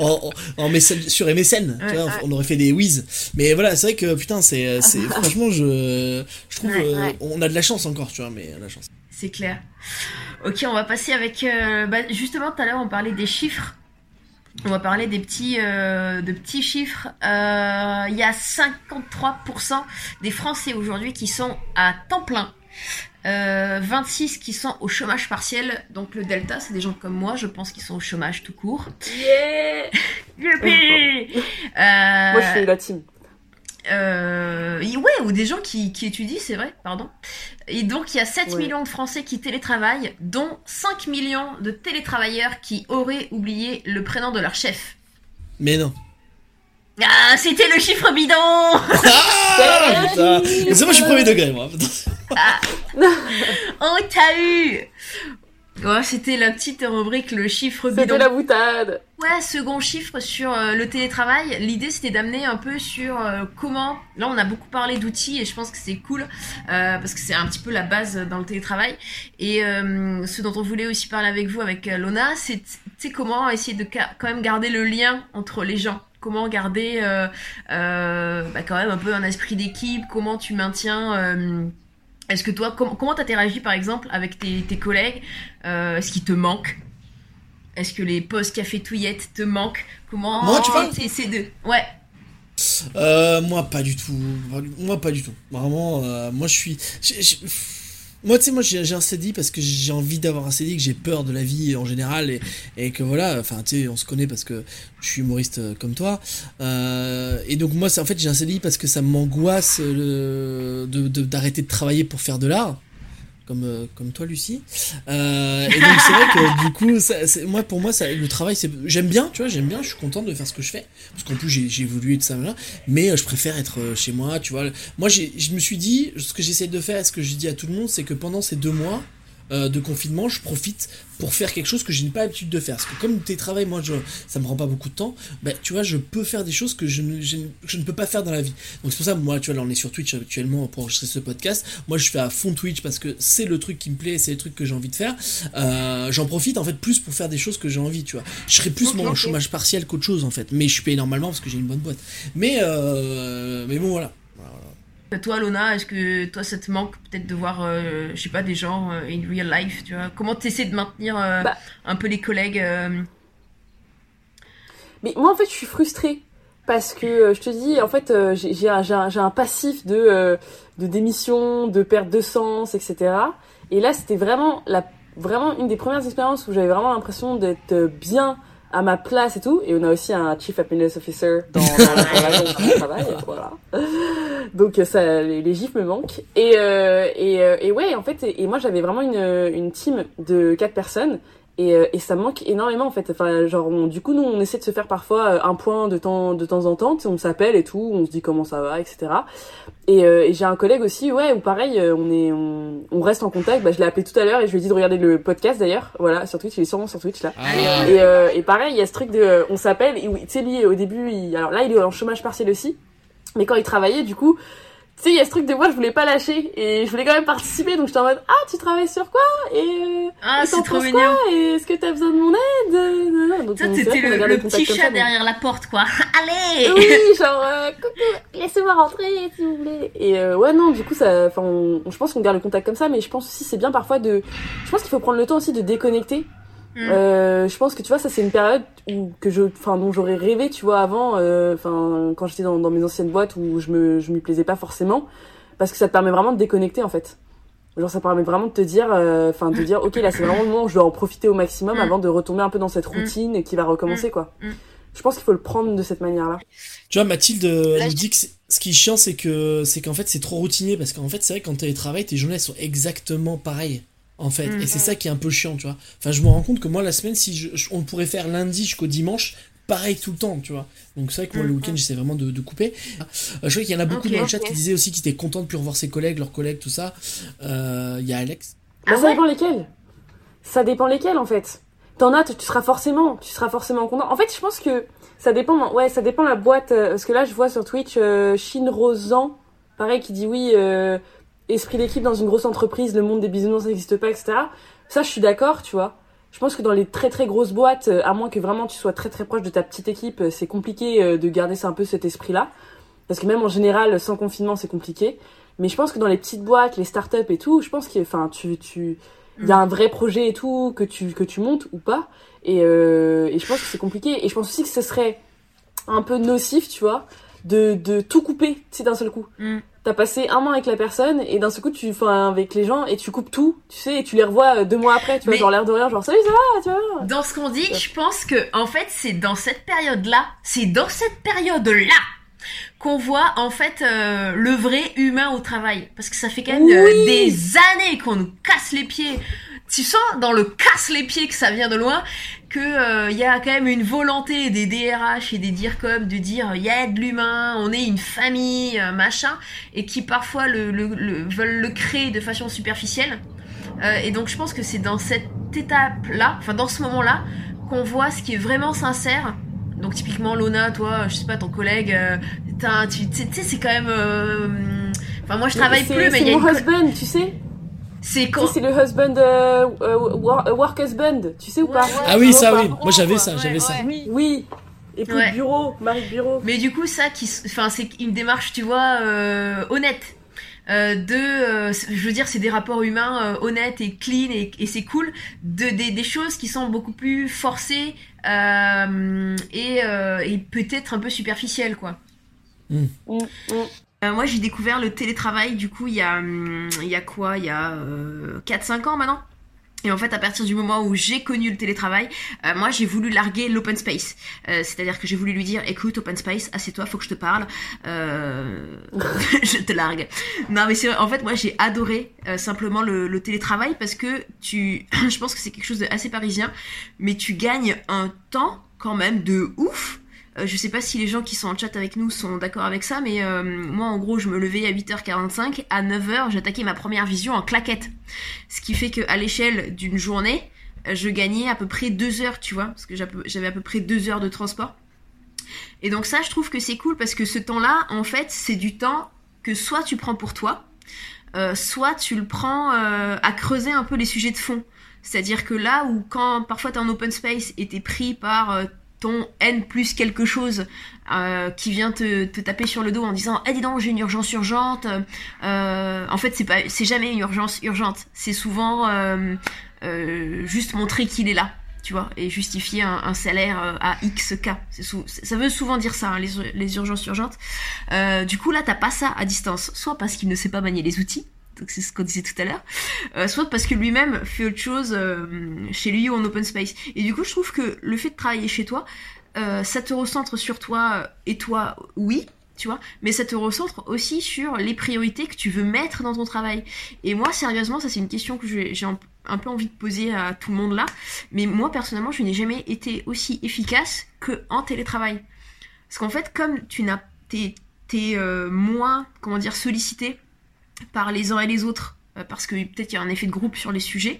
en, en, en mécène- sur MSN, tu Ouais, vois, ouais. on aurait fait des whiz. Mais voilà, c'est vrai que putain, c'est, c'est, franchement, je, je trouve, Ouais, euh, on a de la chance encore, tu vois, mais la chance. C'est clair. Ok, on va passer avec. euh, bah, justement, tout à l'heure, on parlait des chiffres. On va parler des petits, euh, de petits chiffres. Euh, Il y a 53% des Français aujourd'hui qui sont à temps plein. Euh, 26 qui sont au chômage partiel. Donc le delta, c'est des gens comme moi, je pense qu'ils sont au chômage tout court. Yeah Youpi Euh, Moi, je suis la team. euh, ouais, ou des gens qui, qui étudient, c'est vrai, pardon. Et donc, il y a 7 Ouais. millions de Français qui télétravaillent, dont 5 millions de télétravailleurs qui auraient oublié le prénom de leur chef. Mais non. Ah, c'était le chiffre bidon Ah, putain. Mais c'est moi, je suis premier degré, moi. Oh, t'as eu Ouais, c'était la petite rubrique, le chiffre bidon. C'était la boutade. Ouais, second chiffre sur euh, le télétravail. L'idée, c'était d'amener un peu sur euh, comment. Là, on a beaucoup parlé d'outils et je pense que c'est cool euh, parce que c'est un petit peu la base dans le télétravail. Et euh, ce dont on voulait aussi parler avec vous, avec euh, Lona, c'est comment essayer de ca- quand même garder le lien entre les gens. Comment garder euh, euh, bah, quand même un peu un esprit d'équipe. Comment tu maintiens. euh, est-ce que toi, com- comment t'interagis par exemple avec tes, tes collègues Est-ce qu'ils te manquent? Est-ce que les postes café touillettes te manquent? Comment Moi, tu parles c'est c'est de ouais moi, pas du tout. Moi, pas du tout. Vraiment, moi, je suis. Moi, tu sais, moi j'ai un CDI parce que j'ai envie d'avoir un CDI, que j'ai peur de la vie en général et, que voilà, enfin, tu sais, on se connaît parce que je suis humoriste euh, comme toi. Euh, et donc, moi, en fait, j'ai un CDI parce que ça m'angoisse d'arrêter de, de, de travailler pour faire de l'art comme, euh, comme toi, Lucie. Euh, et donc, c'est vrai que du coup, moi, pour moi, le travail, c'est, j'aime bien, tu vois, j'aime bien, je suis content de faire ce que je fais. Parce qu'en plus, j'ai, évolué de ça. Mais euh, je préfère être chez moi, tu vois. Moi, je me suis dit, ce que j'essaie de faire, ce que j'ai dit à tout le monde, c'est que pendant ces deux mois, euh, de confinement, je profite pour faire quelque chose que je n'ai pas l'habitude de faire. Parce que comme tes travail, moi, je, ça me prend pas beaucoup de temps, bah, tu vois, je peux faire des choses que je ne, je, ne peux pas faire dans la vie. Donc c'est pour ça, moi, tu vois, là, on est sur Twitch actuellement pour enregistrer ce podcast. Moi, je fais à fond Twitch parce que c'est le truc qui me plaît, c'est le truc que j'ai envie de faire. Euh, J'en profite, en fait, plus pour faire des choses que j'ai envie, tu vois. Je serais plus mon chômage partiel qu'autre chose, en fait. Mais je suis payé normalement parce que j'ai une bonne boîte. Mais, euh, mais bon, voilà. Toi, Lona, est-ce que toi, ça te manque peut-être de voir, euh, je sais pas, des gens euh, in real life, tu vois? Comment tu essaies de maintenir euh, bah. un peu les collègues Mais moi, en fait, je suis frustrée parce que je te dis, en fait, j'ai un, un, passif de, de démission, de perte de sens, etc. Et là, c'était vraiment, la, vraiment une des premières expériences où j'avais vraiment l'impression d'être bien à ma place et tout. Et on a aussi un Chief Happiness Officer dans, l'agence où je travaille. Voilà. Donc ça, les, les gifs me manquent. Et, euh, et, euh, et ouais, en fait, et, moi j'avais vraiment une, une team de quatre personnes et, euh, et, ça me manque énormément en fait. Enfin, genre, du coup, nous, on essaie de se faire parfois euh, un point de temps, de temps en temps. On s'appelle et tout, on se dit comment ça va, etc. Et, euh, et j'ai un collègue aussi, ouais, où pareil, on est, on, on reste en contact. Bah, je l'ai appelé tout à l'heure et je lui ai dit de regarder le podcast d'ailleurs. Voilà, sur Twitch, il est sûrement sur Twitch là. Ah. et, et pareil, il y a ce truc de, on s'appelle. Tu sais, lui, au début, il, alors là, il est en chômage partiel aussi. Mais quand il travaillait, du coup, tu sais, il y a ce truc de moi, je voulais pas lâcher et je voulais quand même participer, donc j'étais en mode ah, tu travailles sur quoi et euh, ah, c'est trop mignon. Et est-ce que t'as besoin de mon aide? Donc, c'était le, le petit chat derrière la porte, quoi. Allez. Oui, genre euh, coucou, laissez-moi rentrer si vous voulez. Et euh, ouais, non, du coup, ça, enfin, je pense qu'on garde le contact comme ça, mais je pense aussi c'est bien parfois de, je pense qu'il faut prendre le temps aussi de déconnecter Mm. Euh, je pense que tu vois, ça c'est une période où que je, enfin, dont j'aurais rêvé, tu vois, avant, euh, enfin, quand j'étais dans, dans, mes anciennes boîtes où je me, je m'y plaisais pas forcément, parce que ça te permet vraiment de déconnecter en fait. Genre, ça permet vraiment de te dire, euh, enfin, de dire, ok, là c'est vraiment le moment où je dois en profiter au maximum mm. avant de retomber un peu dans cette mm. routine qui va recommencer, quoi. Je pense qu'il faut le prendre de cette manière-là. Tu vois, Mathilde nous dit que ce qui est chiant, c'est que, c'est qu'en fait, c'est trop routinier parce qu'en fait, c'est vrai, quand télétravail, tes journées sont exactement pareilles en fait. Et c'est mm. ça qui est un peu chiant, tu vois. Enfin, je me rends compte que moi, la semaine, si on pourrait faire lundi jusqu'au dimanche, pareil tout le temps, tu vois. Donc c'est vrai que moi, le mm. week-end, j'essaie vraiment de, couper. Euh, je vois qu'il y en a beaucoup dans le chat qui disaient aussi qu'ils étaient contents de plus revoir ses collègues, leurs collègues, tout ça. Euh, il y a Alex. Ah, ça dépend lesquels. Ça dépend lesquels, en fait. T'en as, tu seras forcément, tu seras forcément content. En fait, je pense que ça dépend, ouais, ça dépend la boîte. Euh, parce que là, je vois sur Twitch, Chine Rosan, pareil, qui dit oui, esprit d'équipe dans une grosse entreprise, le monde des bisounours n'existe pas, etc. Ça, je suis d'accord, tu vois. Je pense que dans les très très grosses boîtes, euh, à moins que vraiment tu sois très très proche de ta petite équipe, euh, c'est compliqué euh, de garder ça un peu cet esprit-là. Parce que même en général, sans confinement, c'est compliqué. Mais je pense que dans les petites boîtes, les startups et tout, je pense qu'il enfin, tu, y a un vrai projet et tout que tu, que tu montes ou pas. Et, et je pense que c'est compliqué. Et je pense aussi que ce serait un peu nocif, tu vois, de, de tout couper, tu sais, d'un seul coup. Mm t'as passé un mois avec la personne et d'un seul coup tu enfin avec les gens et tu coupes tout tu sais et tu les revois euh, deux mois après tu vois genre l'air de rien genre salut ça va tu vois? Dans ce qu'on dit je pense que en fait c'est dans cette période là c'est dans cette période là qu'on voit en fait euh, le vrai humain au travail. Parce que ça fait quand même euh, des années qu'on nous casse les pieds. Tu sens dans le casse les pieds que ça vient de loin que il euh, y a quand même une volonté des DRH et des DIRCOM de dire il y a de l'humain, on est une famille, euh, machin, et qui parfois le, veulent le créer de façon superficielle. Euh, et donc je pense que c'est dans cette étape-là, enfin dans ce moment-là, qu'on voit ce qui est vraiment sincère. Donc typiquement Lona, toi, je sais pas, ton collègue, tu sais, c'est quand même... Enfin moi je travaille plus, mais il y a mon husband, tu sais c'est quand C'est le husband, euh, euh, work husband, tu sais ou pas Ah oui, ça oui. Moi j'avais ça, j'avais ça. Oui. Et pour le bureau, Marie bureau. Mais du coup, ça, qui, enfin, c'est une démarche, tu vois, euh, honnête. Euh, de, euh, je veux dire, c'est des rapports humains honnêtes et clean et, et c'est cool. De, des, des, choses qui sont beaucoup plus forcées et, et peut-être un peu superficielles, quoi. Mm. Mm, mm. moi, j'ai découvert le télétravail, du coup, il y a, hum, il y a quoi? Il y a 4-5 ans maintenant et en fait, à partir du moment où j'ai connu le télétravail, euh, moi j'ai voulu larguer l'open space. Euh, c'est-à-dire que j'ai voulu lui dire, écoute, open space, assieds-toi, faut que je te parle. Euh... je te largue. Non, mais c'est vrai. En fait, moi j'ai adoré euh, simplement le, le, télétravail parce que tu, je pense que c'est quelque chose d'assez parisien, mais tu gagnes un temps quand même de ouf euh, je sais pas si les gens qui sont en chat avec nous sont d'accord avec ça, mais euh, moi en gros je me levais à 8h45, à 9h j'attaquais ma première vision en claquette. Ce qui fait qu'à l'échelle d'une journée, je gagnais à peu près 2 heures, tu vois, parce que j'avais à peu près 2 heures de transport. Et donc ça je trouve que c'est cool parce que ce temps-là, en fait, c'est du temps que soit tu prends pour toi, euh, soit tu le prends à creuser un peu les sujets de fond. C'est-à-dire que là où quand parfois t'es en open space et t'es pris par ton N plus quelque chose euh, qui vient te, taper sur le dos en disant Eh dis donc j'ai une urgence urgente. Euh, en fait c'est pas c'est jamais une urgence urgente. C'est souvent euh, juste montrer qu'il est là tu vois et justifier un, salaire à X k. Ça veut souvent dire ça hein, les, les, urgences urgentes. Du coup là t'as pas ça à distance. Soit parce qu'il ne sait pas manier les outils c'est ce qu'on disait tout à l'heure, euh, soit parce que lui-même fait autre chose euh, chez lui ou en open space. Et du coup, je trouve que le fait de travailler chez toi, euh, ça te recentre sur toi et toi, oui, tu vois, mais ça te recentre aussi sur les priorités que tu veux mettre dans ton travail. Et moi, sérieusement, ça c'est une question que j'ai un peu envie de poser à tout le monde là, mais moi personnellement, je n'ai jamais été aussi efficace que en télétravail. Parce qu'en fait, comme tu n'as t'es moins, comment dire, sollicité par les uns et les autres euh, parce que peut-être qu'il y a un effet de groupe sur les sujets,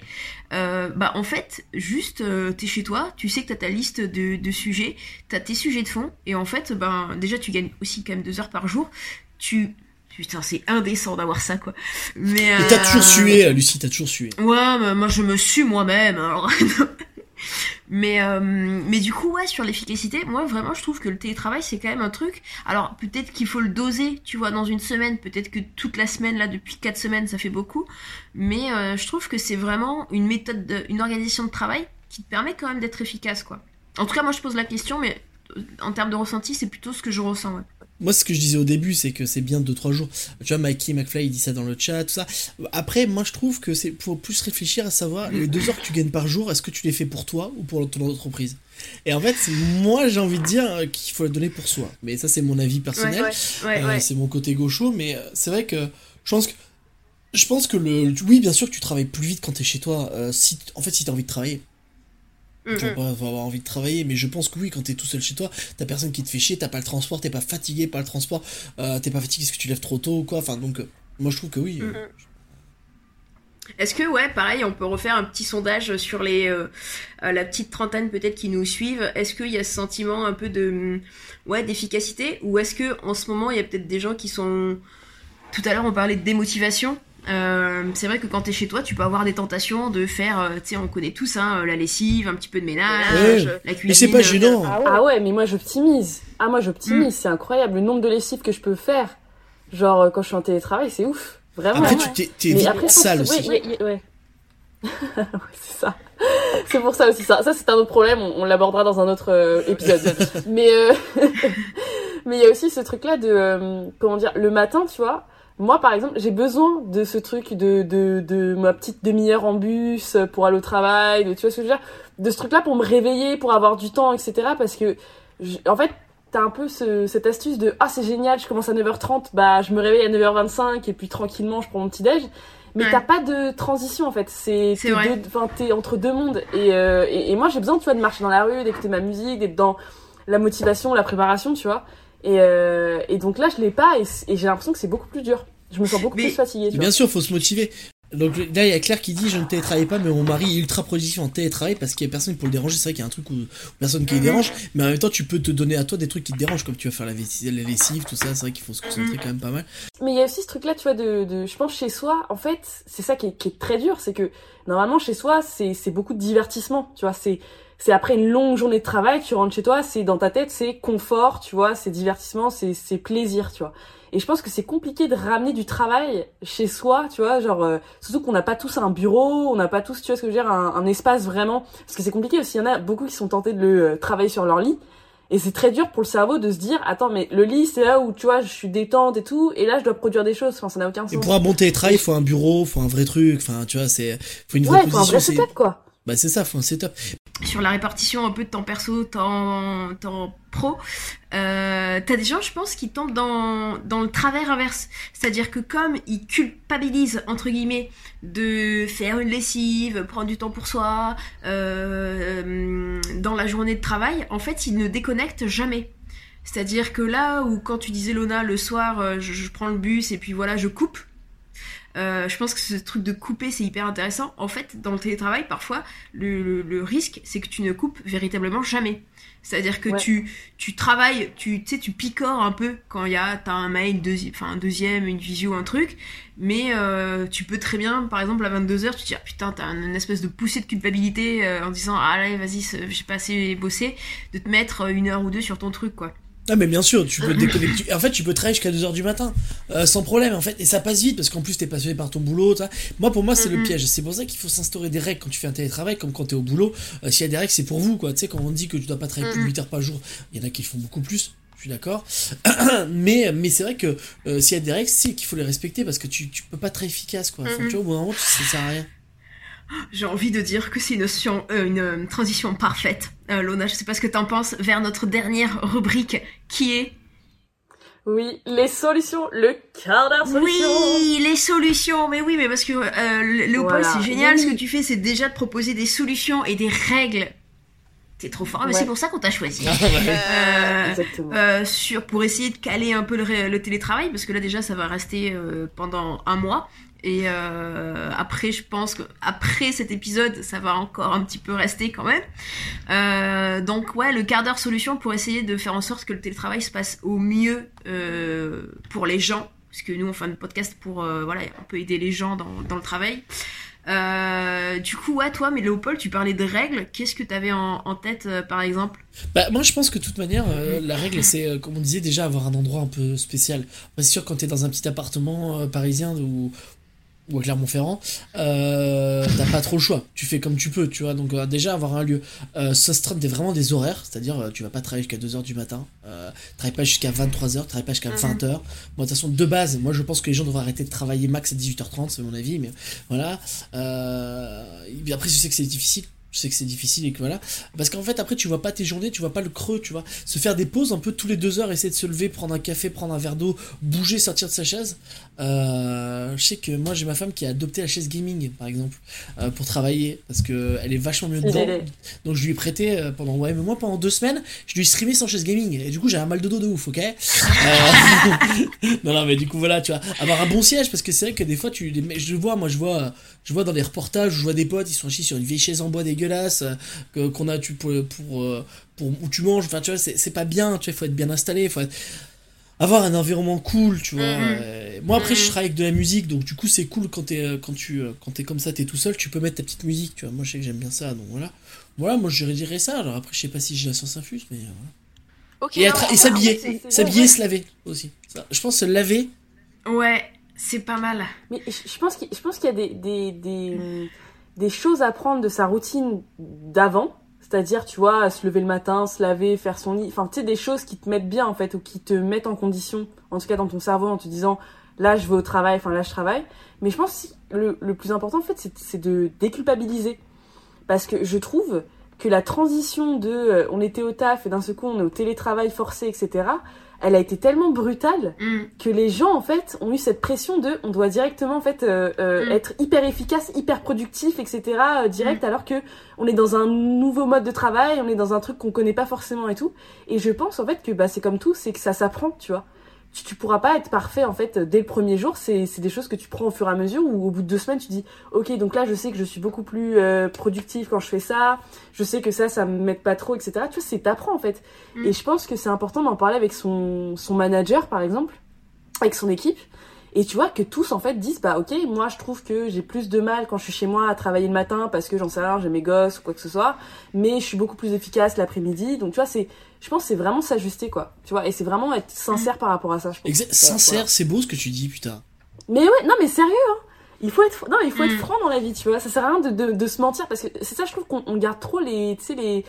euh, bah en fait, juste, euh, t'es chez toi, tu sais que t'as ta liste de, de sujets, t'as tes sujets de fond, et en fait, ben déjà tu gagnes aussi quand même deux heures par jour, tu... Putain, c'est indécent d'avoir ça, quoi. Mais, t'as toujours sué, Lucie, t'as toujours sué. Ouais, moi je me suis moi-même, alors... Mais, euh, mais du coup, ouais, sur l'efficacité, moi vraiment, je trouve que le télétravail, c'est quand même un truc. Alors, peut-être qu'il faut le doser, tu vois, dans une semaine. Peut-être que toute la semaine, là, depuis 4 semaines, ça fait beaucoup. Mais euh, je trouve que c'est vraiment une méthode, de, une organisation de travail qui te permet quand même d'être efficace, quoi. En tout cas, moi, je pose la question, mais euh, en termes de ressenti, c'est plutôt ce que je ressens, ouais. Moi, ce que je disais au début, c'est que c'est bien 2-3 jours. Tu vois, Mikey McFly, il dit ça dans le chat, tout ça. Après, moi, je trouve que c'est pour plus réfléchir à savoir les deux heures que tu gagnes par jour, est-ce que tu les fais pour toi ou pour ton entreprise? Et en fait, moi, j'ai envie de dire qu'il faut le donner pour soi. Mais ça, c'est mon avis personnel. Euh, c'est mon côté gaucho, mais euh, c'est vrai que je pense que. Je pense que le. Oui, bien sûr que tu travailles plus vite quand t'es chez toi. Euh, si, en fait, si t'as envie de travailler. Tu vas pas avoir envie de travailler, mais je pense que oui, quand t'es tout seul chez toi, t'as personne qui te fait chier, t'as pas le transport, t'es pas fatigué par le transport, euh, t'es pas fatigué parce que tu lèves trop tôt ou quoi. Enfin, donc, euh, moi je trouve que oui. Euh. Est-ce que, ouais, pareil, on peut refaire un petit sondage sur les la petite trentaine peut-être qui nous suivent? Est-ce qu'il y a ce sentiment un peu de ouais d'efficacité? Ou est-ce que en ce moment il y a peut-être des gens qui sont tout à l'heure on parlait de démotivation euh, c'est vrai que quand t'es chez toi, tu peux avoir des tentations de faire, euh, tu sais, on connaît tous, hein, la lessive, un petit peu de ménage, la cuisine. Mais c'est pas gênant. Ah, ah ouais. mais moi j'optimise. Ah moi j'optimise, mm. c'est incroyable le nombre de lessives que je peux faire. Genre euh, quand je suis en télétravail, c'est ouf, vraiment. Après tu t'es sale aussi. Oui, ouais. c'est ça. C'est pour ça aussi ça. Ça c'est un autre problème, on, l'abordera dans un autre épisode. mais mais il y a aussi ce truc là de comment dire, le matin, tu vois moi, par exemple, j'ai besoin de ce truc de, de, de ma petite demi-heure en bus pour aller au travail, de, tu vois ce que je veux dire? De ce truc-là pour me réveiller, pour avoir du temps, etc. Parce que, en fait, t'as un peu ce, cette astuce de ah c'est génial je commence à 9h30 bah je me réveille à 9h25 et puis tranquillement je prends mon petit déj. Mais t'as pas de transition en fait. C'est t'es entre deux mondes. Euh, et, et, moi j'ai besoin tu vois de marcher dans la rue d'écouter ma musique d'être dans la motivation la préparation tu vois et, euh, et donc là, je l'ai pas et, j'ai l'impression que c'est beaucoup plus dur. Je me sens beaucoup plus fatiguée. bien sûr, faut se motiver. Donc là, il y a Claire qui dit Je ne télétravaille pas, mais mon mari est ultra productif en télétravail parce qu'il y a personne pour le déranger. C'est vrai qu'il y a un truc où, personne qui le dérange, mais en même temps, tu peux te donner à toi des trucs qui te dérangent, comme tu vas faire la, lessive, la lessive tout ça. C'est vrai qu'il faut se concentrer quand même pas mal. Mais il y a aussi ce truc-là, tu vois, de, de, je pense chez soi, en fait, c'est ça qui est, qui est très dur c'est que normalement, chez soi, c'est beaucoup de divertissement, tu vois. C'est c'est après une longue journée de travail, tu rentres chez toi, c'est dans ta tête, c'est confort, tu vois, c'est divertissement, c'est c'est plaisir, tu vois. Et je pense que c'est compliqué de ramener du travail chez soi, tu vois, genre euh, surtout qu'on n'a pas tous un bureau, on n'a pas tous, tu vois ce que je veux dire, un, un espace vraiment, parce que c'est compliqué aussi. Il y en a beaucoup qui sont tentés de le euh, travailler sur leur lit. Et c'est très dur pour le cerveau de se dire, attends, mais le lit, c'est là où, tu vois, je suis détente et tout, et là, je dois produire des choses. Enfin, ça n'a aucun sens. Et pour un bon télétravail, il faut un bureau, faut un vrai truc. Enfin, tu vois, c'est, faut une vraie ouais, faut un vrai setup, quoi. Bah, c'est ça, un setup. Sur la répartition un peu de temps perso, temps, temps pro, euh, t'as des gens, je pense, qui tombent dans, dans le travers inverse. C'est-à-dire que comme ils culpabilisent, entre guillemets, de faire une lessive, prendre du temps pour soi, euh, dans la journée de travail, en fait, ils ne déconnectent jamais. C'est-à-dire que là où quand tu disais Lona le soir, euh, je, prends le bus et puis voilà, je coupe. Euh, je pense que ce truc de couper c'est hyper intéressant. En fait, dans le télétravail, parfois, le, le, le risque c'est que tu ne coupes véritablement jamais. C'est-à-dire que ouais. tu, tu travailles, tu sais, tu picores un peu quand il y a, t'as un mail, deuxi un deuxième, une visio, un truc, mais euh, tu peux très bien, par exemple, à 22h, tu te dis, ah, putain, t'as une espèce de poussée de culpabilité euh, en disant, ah allez, vas-y, j'ai pas assez bossé, de te mettre une heure ou deux sur ton truc, quoi. Ah mais bien sûr, tu peux te déconnecter. En fait, tu peux travailler jusqu'à 2h du matin, euh, sans problème en fait, et ça passe vite parce qu'en plus t'es passionné par ton boulot. T'as... Moi pour moi c'est le piège. C'est pour ça qu'il faut s'instaurer des règles quand tu fais un télétravail, comme quand t'es au boulot. Euh, S'il y a des règles, c'est pour vous quoi. Tu sais quand on dit que tu dois pas travailler plus de 8 heures par jour, il y en a qui font beaucoup plus. Je suis d'accord, mais mais c'est vrai que euh, s'il y a des règles, c'est qu'il faut les respecter parce que tu, tu peux pas être efficace quoi. Enfin, mm -hmm. tu vois, au bout d'un moment, ça sert à rien. J'ai envie de dire que c'est une, euh, une, transition parfaite, euh, Lona. Je sais pas ce que t'en penses vers notre dernière rubrique qui est oui, les solutions, le quart d'heure solution. Oui, les solutions, mais oui, mais parce que euh, Léopold, voilà. c'est génial, oui. ce que tu fais, c'est déjà de proposer des solutions et des règles. T'es trop fort, mais ouais. c'est pour ça qu'on t'a choisi. euh, Exactement. Euh, sur, pour essayer de caler un peu le, le, télétravail, parce que là déjà, ça va rester pendant un mois. Et euh, après, je pense que après cet épisode, ça va encore un petit peu rester quand même. Euh, donc ouais, le quart d'heure solution pour essayer de faire en sorte que le télétravail se passe au mieux euh, pour les gens, parce que nous on fait un podcast pour voilà, on peut aider les gens dans, dans le travail. Euh, du coup, ouais, toi, mais Léopold, tu parlais de règles. Qu'est-ce que tu avais en, en tête, euh, par exemple? Bah, moi, je pense que de toute manière, euh, la règle, c'est, comme on disait, déjà avoir un endroit un peu spécial. C'est sûr, quand tu es dans un petit appartement parisien ou, ou à Clermont-Ferrand, euh, t'as pas trop le choix. Tu fais comme tu peux, tu vois. Donc, euh, déjà, avoir un lieu. Euh, s'astreindre vraiment des horaires, c'est-à-dire, tu vas pas travailler jusqu'à 2h du matin, euh, travaille pas jusqu'à 23h, travaille pas jusqu'à 20h. Moi, de toute façon, de base, moi, je pense que les gens devraient arrêter de travailler max à 18h30, c'est mon avis, mais voilà. après, je sais que c'est difficile je sais que c'est difficile et que voilà. Parce qu'en fait après tu vois pas tes journées tu vois pas le creux tu vois. Se faire des pauses un peu tous les deux heures essayer de se lever prendre un café prendre un verre d'eau bouger sortir de sa chaise. Euh, je sais que moi j'ai ma femme qui a adopté la chaise gaming par exemple euh, pour travailler parce que elle est vachement mieux dedans. donc je lui ai prêté euh, pendant ouais mais moi pendant deux semaines je lui ai streamé sans chaise gaming. Et du coup j'ai un mal de dos de ouf ok? Non non mais du coup voilà tu vois. Avoir un bon siège parce que c'est vrai que des fois tu je vois moi je vois je vois dans les reportages je vois des potes ils sont assis sur une vieille chaise en bois dégueulasse euh, qu'on a tu pour, pour, euh, pour, où tu manges. Enfin tu vois c'est pas bien tu vois il faut être bien installé faut être, avoir un environnement cool tu vois. Mhm. mmh. euh, moi après je travaille avec de la musique donc du coup c'est cool quand es, quand tu quand es comme ça t'es tout seul tu peux mettre ta petite musique tu vois. Moi je sais que j'aime bien ça donc voilà. Voilà moi je dirais ça. Alors après je sais pas si j'ai la science infuse mais voilà. Okay, et, et s'habiller s'habiller se laver aussi. Ça, je pense se laver. Ouais c'est pas mal mais je pense qu'il y a des, des, des des choses à prendre de sa routine d'avant, c'est-à-dire, tu vois, se lever le matin, se laver, faire son lit, enfin, tu sais, des choses qui te mettent bien, en fait, ou qui te mettent en condition, en tout cas dans ton cerveau, en te disant, là, je vais au travail, enfin, là, je travaille. Mais je pense que le, le plus important, en fait, c'est de déculpabiliser. Parce que je trouve que la transition de euh, on était au taf et d'un seul coup on est au télétravail forcé, etc., elle a été tellement brutale mm. que les gens en fait ont eu cette pression de on doit directement en fait euh, euh, mm. être hyper efficace, hyper productif, etc. Euh, direct mm. alors que on est dans un nouveau mode de travail, on est dans un truc qu'on connaît pas forcément et tout. Et je pense en fait que bah c'est comme tout, c'est que ça s'apprend, tu vois. Tu, tu pourras pas être parfait en fait dès le premier jour. C'est c'est des choses que tu prends au fur et à mesure ou au bout de deux semaines tu dis ok donc là je sais que je suis beaucoup plus euh, productif quand je fais ça. Je sais que ça ça me met pas trop etc. Tu vois c'est t'apprends en fait. Mm. Et je pense que c'est important d'en parler avec son son manager par exemple, avec son équipe. Et tu vois que tous en fait disent bah ok moi je trouve que j'ai plus de mal quand je suis chez moi à travailler le matin parce que j'en sais rien j'ai mes gosses ou quoi que ce soit. Mais je suis beaucoup plus efficace l'après-midi. Donc tu vois c'est je pense c'est vraiment s'ajuster quoi. Tu vois et c'est vraiment être sincère par rapport à ça je pense. Exact, sincère c'est beau ce que tu dis putain. Mais ouais non mais sérieux hein. Il faut être non il faut être Mm. franc dans la vie tu vois. Ça sert à rien de, de, de se mentir parce que c'est ça je trouve qu'on on garde trop les tu sais les,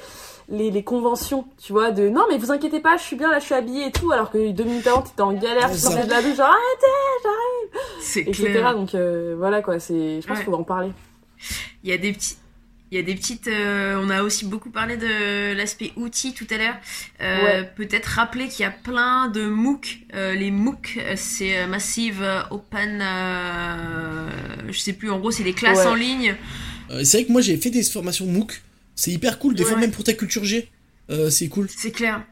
les les conventions tu vois de non mais vous inquiétez pas je suis bien là je suis habillée et tout alors que deux minutes avant t'étais en galère tu ça. sortais de la douche genre arrêtez C'est etc clair. donc euh, voilà quoi c'est je pense Ouais. qu'il faut en parler Il y a des petits. Il y a des petites. euh, on a aussi beaucoup parlé de l'aspect outils tout à l'heure. Euh, Peut-être rappeler qu'il y a plein de MOOC. Euh, les MOOC, c'est Massive Open. euh, je sais plus. En gros, c'est des classes Ouais. en ligne. Euh, c'est vrai que moi j'ai fait des formations MOOC. C'est hyper cool, des Ouais, fois même pour ta culture G. Euh, c'est cool. C'est clair.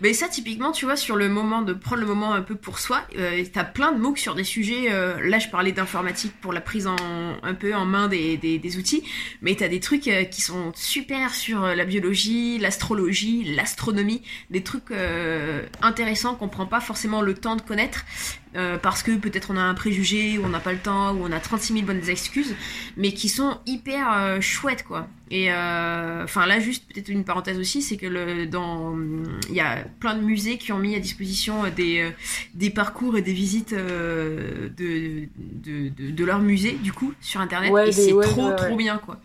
Mais ça, typiquement, tu vois, sur le moment de prendre le moment un peu pour soi, euh, t'as plein de MOOC sur des sujets. euh, là, je parlais d'informatique pour la prise en un peu en main des, des, des outils, mais t'as des trucs euh, qui sont super sur la biologie, l'astrologie, l'astronomie, des trucs intéressants qu'on prend pas forcément le temps de connaître. Euh, parce que peut-être on a un préjugé, ou on n'a pas le temps, ou on a 36 000 bonnes excuses, mais qui sont hyper euh, chouettes, quoi. Et euh, enfin là, juste peut-être une parenthèse aussi, c'est que le, dans il y a plein de musées qui ont mis à disposition des, des parcours et des visites de, de, de, de leur musée, du coup, sur Internet. Ouais, et c'est ouais, trop, ouais, trop bien, quoi.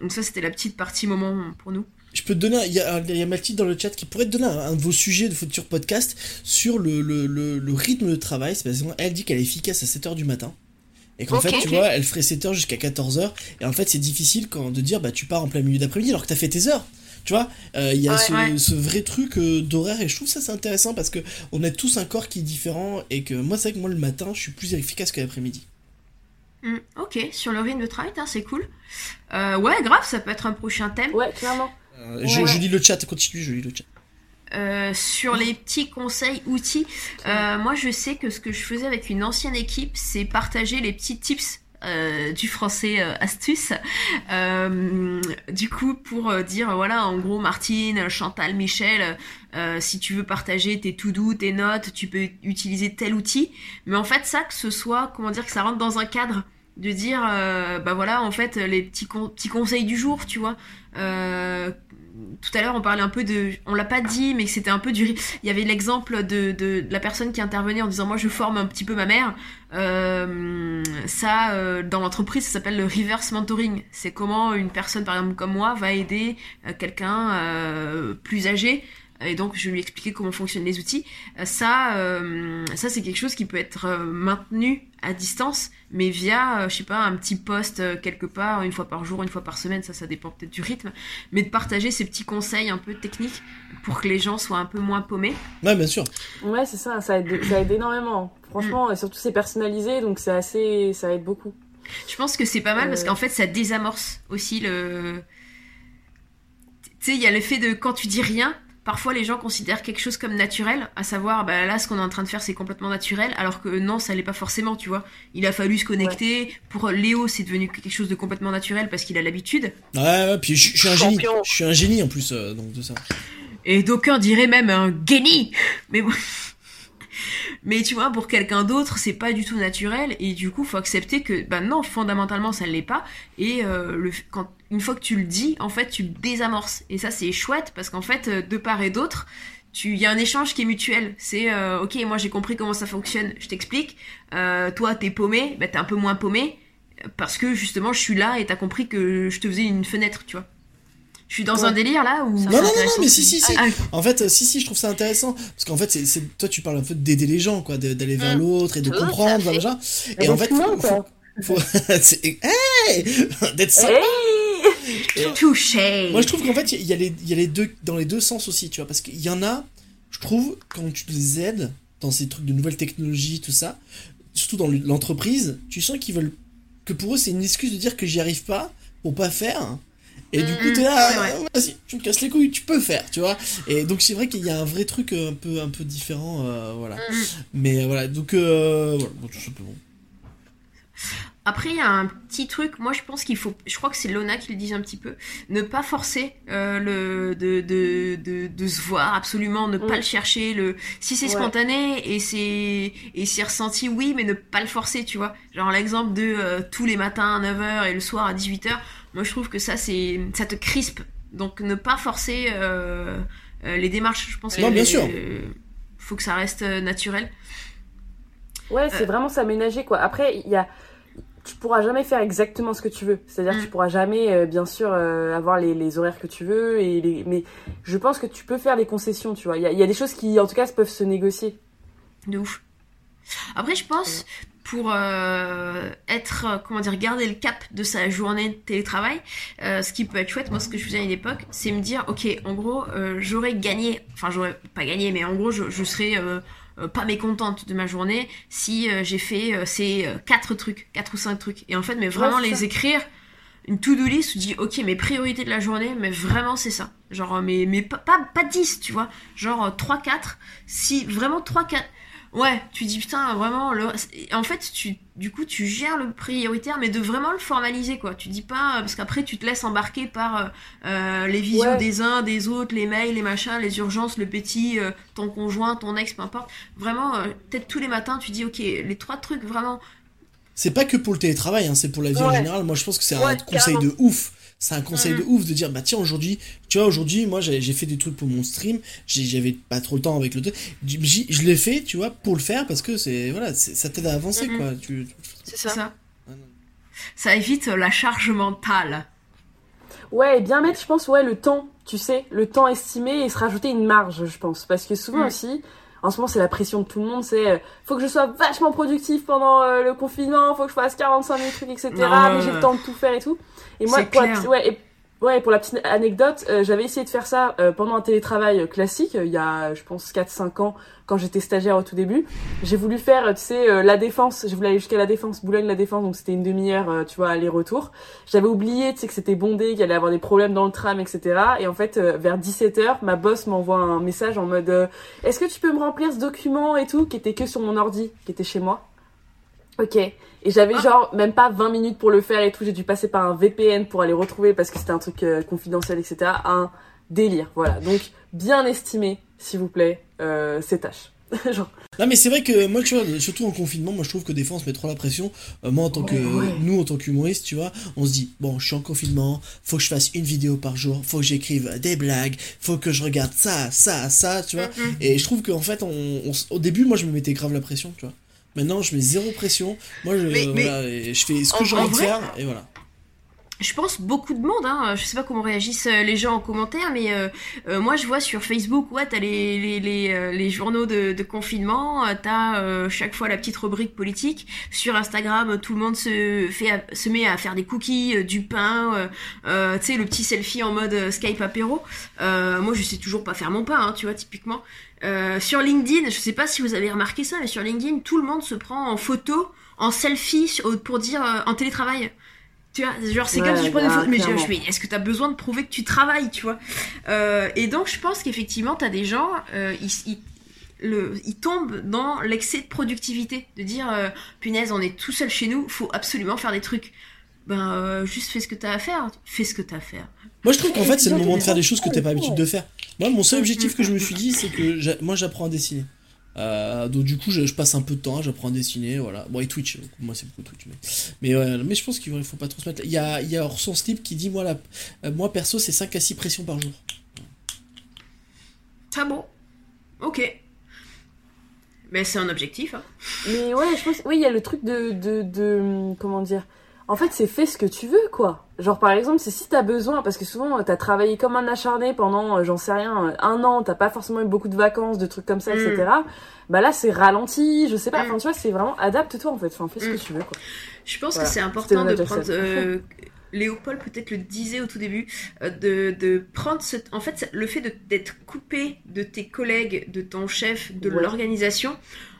Donc ça, c'était la petite partie moment pour nous. Je peux te donner, il y a, il y a Mathilde dans le chat qui pourrait te donner un, un de vos sujets de futur podcast sur le, le, le, le rythme de travail. C'est parce qu'elle dit qu'elle est efficace à 7h du matin. Et qu'en fait, tu vois, elle ferait 7h jusqu'à 14h. Et en fait, c'est difficile quand, de dire, bah, tu pars en plein milieu d'après-midi alors que t'as fait tes heures. Tu vois, Euh, il y a Ouais, ce, ouais. ce vrai truc euh, d'horaire et je trouve ça c'est intéressant parce que on a tous un corps qui est différent et que moi c'est vrai que moi le matin je suis plus efficace que l'après-midi. Hmm, ok, sur le rythme de travail, c'est cool. Euh, ouais, grave, ça peut être un prochain thème. ouais clairement Je, Ouais. je lis le chat, continue, je lis le chat. Euh, sur les petits conseils outils, euh, moi je sais que ce que je faisais avec une ancienne équipe, c'est partager les petits tips. euh, du français euh, astuce Euh, du coup pour dire voilà en gros Martine Chantal Michel si tu veux partager tes to do tes notes tu peux utiliser tel outil mais en fait ça que ce soit comment dire que ça rentre dans un cadre de dire euh, bah voilà en fait les petits con- petits conseils du jour tu vois. Euh, tout à l'heure on parlait un peu de on l'a pas dit mais c'était un peu du il y avait l'exemple de, de, la personne qui intervenait en disant moi je forme un petit peu ma mère. Euh, ça euh, dans l'entreprise ça s'appelle le reverse mentoring. C'est comment une personne par exemple comme moi va aider quelqu'un plus âgé et donc je lui expliquer comment fonctionnent les outils. Euh, ça euh, ça c'est quelque chose qui peut être euh, maintenu à distance mais via euh, je sais pas un petit post euh, quelque part une fois par jour une fois par semaine ça ça dépend peut-être du rythme mais de partager ces petits conseils un peu techniques pour que les gens soient un peu moins paumés. Ouais, bien sûr. ouais c'est ça ça aide ça aide énormément. Franchement et surtout c'est personnalisé donc c'est assez ça aide beaucoup. Je pense que c'est pas mal parce qu'en fait ça désamorce aussi le. Tu sais, il y a l'effet de quand tu dis rien, parfois les gens considèrent quelque chose comme naturel, à savoir bah là ce qu'on est en train de faire c'est complètement naturel, alors que non ça l'est pas forcément, tu vois. Il a fallu se connecter. Pour Léo c'est devenu quelque chose de complètement naturel parce qu'il a l'habitude. Ouais, ouais, puis je, je suis un génie. Champion. Je suis un génie en plus, euh, donc de ça. Et d'aucuns diraient même un génie. Mais bon. Mais tu vois, pour quelqu'un d'autre, c'est pas du tout naturel et du coup, faut accepter que, bah non, fondamentalement, ça ne l'est pas. Et euh, le, quand, une fois que tu le dis, en fait, tu le désamorces. Et ça, c'est chouette parce qu'en fait, euh, de part et d'autre, il y a un échange qui est mutuel. C'est, euh, ok, moi j'ai compris comment ça fonctionne, je t'explique. Euh, toi, t'es paumé, bah t'es un peu moins paumé parce que justement, je suis là et t'as compris que je te faisais une fenêtre, tu vois. Je suis dans Ouais. un délire là ou Non, non, non, mais si, si, si. Ah, En fait, euh, si, si, je trouve ça intéressant. Parce qu'en fait, c'est, c'est- toi, tu parles un peu d'aider les gens, quoi, d'aller vers Mm. l'autre et de Tout comprendre, fait. voilà. Et en fait, faut, faut, faut- hey D'être ça. Hey Touché. Moi, je trouve qu'en fait, il y, a les, il y a les deux, dans les deux sens aussi, tu vois. Parce qu'il y en a, je trouve, quand tu les aides dans ces trucs de nouvelles technologies, tout ça, surtout dans l'entreprise, tu sens qu'ils veulent, que pour eux, c'est une excuse de dire que j'y arrive pas pour pas faire. Et du coup, Mhm, t'es là, ouais, ah, vas-y, tu me casses les couilles, tu peux faire, tu vois. Et donc, c'est vrai qu'il y a un vrai truc euh, un peu, un peu différent, euh, voilà. Mhm. Mais euh, voilà, donc, euh, voilà, bon, tout simplement. Après, il y a un petit truc, moi je pense qu'il faut, je crois que c'est Lona qui le dit un petit peu, ne pas forcer euh, le, de, de, de, de se voir, absolument, ne pas Mm. le chercher. Le, si c'est Ouais. spontané et c'est et c'est ressenti, oui, mais ne pas le forcer, tu vois. Genre l'exemple de euh, tous les matins à 9h et le soir à 18h, moi je trouve que ça, c'est ça te crispe. Donc ne pas forcer euh, euh, les démarches, je pense Non, que bien sûr. euh, faut que ça reste euh, naturel. Ouais, c'est vraiment s'aménager quoi. Après, il y a, tu pourras jamais faire exactement ce que tu veux. C'est-à-dire que tu Mm. pourras jamais, euh, bien sûr, euh, avoir les, les horaires que tu veux. Et les... Mais je pense que tu peux faire des concessions, tu vois. Il y y a des choses qui, en tout cas, peuvent se négocier. De ouf. Après, je pense, pour euh, être, euh, comment dire, garder le cap de sa journée de télétravail, euh, ce qui peut être chouette, moi, ce que je faisais à une époque, c'est me dire, ok, en gros, euh, j'aurais gagné, enfin, j'aurais pas gagné, mais en gros, je, je serais euh, euh, pas mécontente de ma journée si euh, j'ai fait euh, ces quatre trucs, quatre ou cinq trucs. Et en fait, mais vraiment Ouais, les ça. écrire, une to-do list, tu dis, ok, mes priorités de la journée, mais vraiment, c'est ça. Genre, mais, mais pas, pas, pas 10, tu vois. Genre euh, 3, 4. Si, vraiment 3, 4. Ouais, tu dis, putain, vraiment, le... en fait, tu, du coup, tu gères le prioritaire, mais de vraiment le formaliser, quoi. Tu dis pas, euh, parce qu'après, tu te laisses embarquer par euh, euh, les visios Ouais. des uns, des autres, les mails, les machins, les urgences, le petit, euh, ton conjoint, ton ex, peu importe. Vraiment, euh, peut-être tous les matins, tu dis, ok, les trois trucs vraiment C'est pas que pour le télétravail, hein, c'est pour la vie en général. Moi, je pense que c'est Ouais, un conseil de ouf. C'est un conseil Mhm. de ouf de dire, bah tiens, aujourd'hui, tu vois, aujourd'hui, moi, j'ai j'ai fait des trucs pour mon stream. j'ai- J'avais pas trop le temps avec le Je l'ai fait, tu vois, pour le faire parce que c'est, voilà, c'est- ça t'aide à avancer, Mhm. quoi. Tu, C'est ça. Ah non. Ça évite euh, la charge mentale. Ouais, et bien mettre, je pense, ouais, le temps, tu sais, le temps estimé et se rajouter une marge, je pense. Parce que souvent Mm. aussi, en ce moment, c'est la pression de tout le monde, c'est euh, faut que je sois vachement productif pendant euh, le confinement, faut que je fasse 45 000 trucs, etc. Non, mais j'ai le temps de tout faire et tout. Et moi, pour la, ouais, et, ouais, pour la petite anecdote, euh, j'avais essayé de faire ça euh, pendant un télétravail euh, classique, euh, il y a, je pense, 4-5 ans, quand j'étais stagiaire au tout début. J'ai voulu faire, euh, tu sais, la défense, je voulais aller jusqu'à la défense, Boulogne-la défense, donc c'était une demi-heure, tu vois, aller-retour. J'avais oublié, tu sais, que c'était bondé, qu'il allait avoir des problèmes dans le tram, etc. Et en fait, vers 17h, ma boss m'envoie un message en mode euh, Est-ce que tu peux me remplir ce document et tout, qui était que sur mon ordi, qui était chez moi Ok. Et j'avais Ah. genre même pas 20 minutes pour le faire et tout. J'ai dû passer par un VPN pour aller retrouver parce que c'était un truc euh, confidentiel, etc. Un délire, voilà. Donc, bien estimé, s'il vous plaît, euh, ces tâches. genre, Non mais c'est vrai que moi tu vois surtout en confinement moi je trouve que des fois on se met trop la pression Euh, moi en tant que Ouais. nous en tant qu'humoriste tu vois on se dit bon je suis en confinement faut que je fasse une vidéo par jour faut que j'écrive des blagues faut que je regarde ça ça ça tu vois Mhm. et je trouve qu'en fait on, au début moi je me mettais grave la pression tu vois maintenant je mets zéro pression. Moi je Mais- voilà, je fais ce que j'ai en envie de faire et voilà Je pense beaucoup de monde, hein. je sais pas comment réagissent euh, les gens en commentaire, mais euh, euh, moi je vois sur Facebook, ouais, t'as les, les, les, euh, les journaux de, de confinement, t'as euh, chaque fois la petite rubrique politique. Sur Instagram, tout le monde se, fait, se met à faire des cookies, du pain, tu sais, le petit selfie en mode Skype apéro. Moi je sais toujours pas faire mon pain, hein, tu vois, typiquement. Sur LinkedIn, je sais pas si vous avez remarqué ça, mais sur LinkedIn, tout le monde se prend en photo, en selfie, pour dire en télétravail. Tu vois, genre c'est Ouais, comme si je prenais une grave, photo, mais, je- clairement. je- mais est-ce que t'as besoin de prouver que tu travailles, tu vois? Euh, Et donc je pense qu'effectivement t'as des gens, euh, ils, ils, le, ils tombent dans l'excès de productivité, de dire euh, punaise on est tout seul chez nous, faut absolument faire des trucs. Ben euh, juste fais ce que t'as à faire, fais ce que t'as à faire. moi je trouve qu'en fait c'est le moment de faire des choses que t'as pas l'habitude de faire moi mon seul objectif que je me suis dit c'est que moi j'apprends à dessiner Euh, donc du coup je, je passe un peu de temps j'apprends à dessiner voilà bon et Twitch euh, moi c'est beaucoup Twitch mais mais, ouais, mais je pense qu'il faut pas trop se mettre il y a il y a Orson Slip qui dit moi la euh, moi perso c'est 5 à 6 pressions par jour Ah bon Ok. Mais c'est un objectif. Hein. Mais ouais, je pense, oui, il y a le truc de, de, de, comment dire. En fait, c'est fais ce que tu veux, quoi. Genre, par exemple, c'est si t'as besoin, parce que souvent, t'as travaillé comme un acharné pendant, euh, j'en sais rien, euh, un an, t'as pas forcément eu beaucoup de vacances, de trucs comme ça, Mm. etc. Bah là, c'est ralenti, je sais pas. Mm. Enfin, tu vois, c'est vraiment adapte-toi, en fait. Enfin, fais ce Mm. que tu veux, quoi. Je pense Voilà. que c'est important de prendre. euh, Léopold peut-être le disait au tout début, euh, de, de prendre ce. En fait, le fait d'être coupé de tes collègues, de ton chef, de Ouais. l'organisation,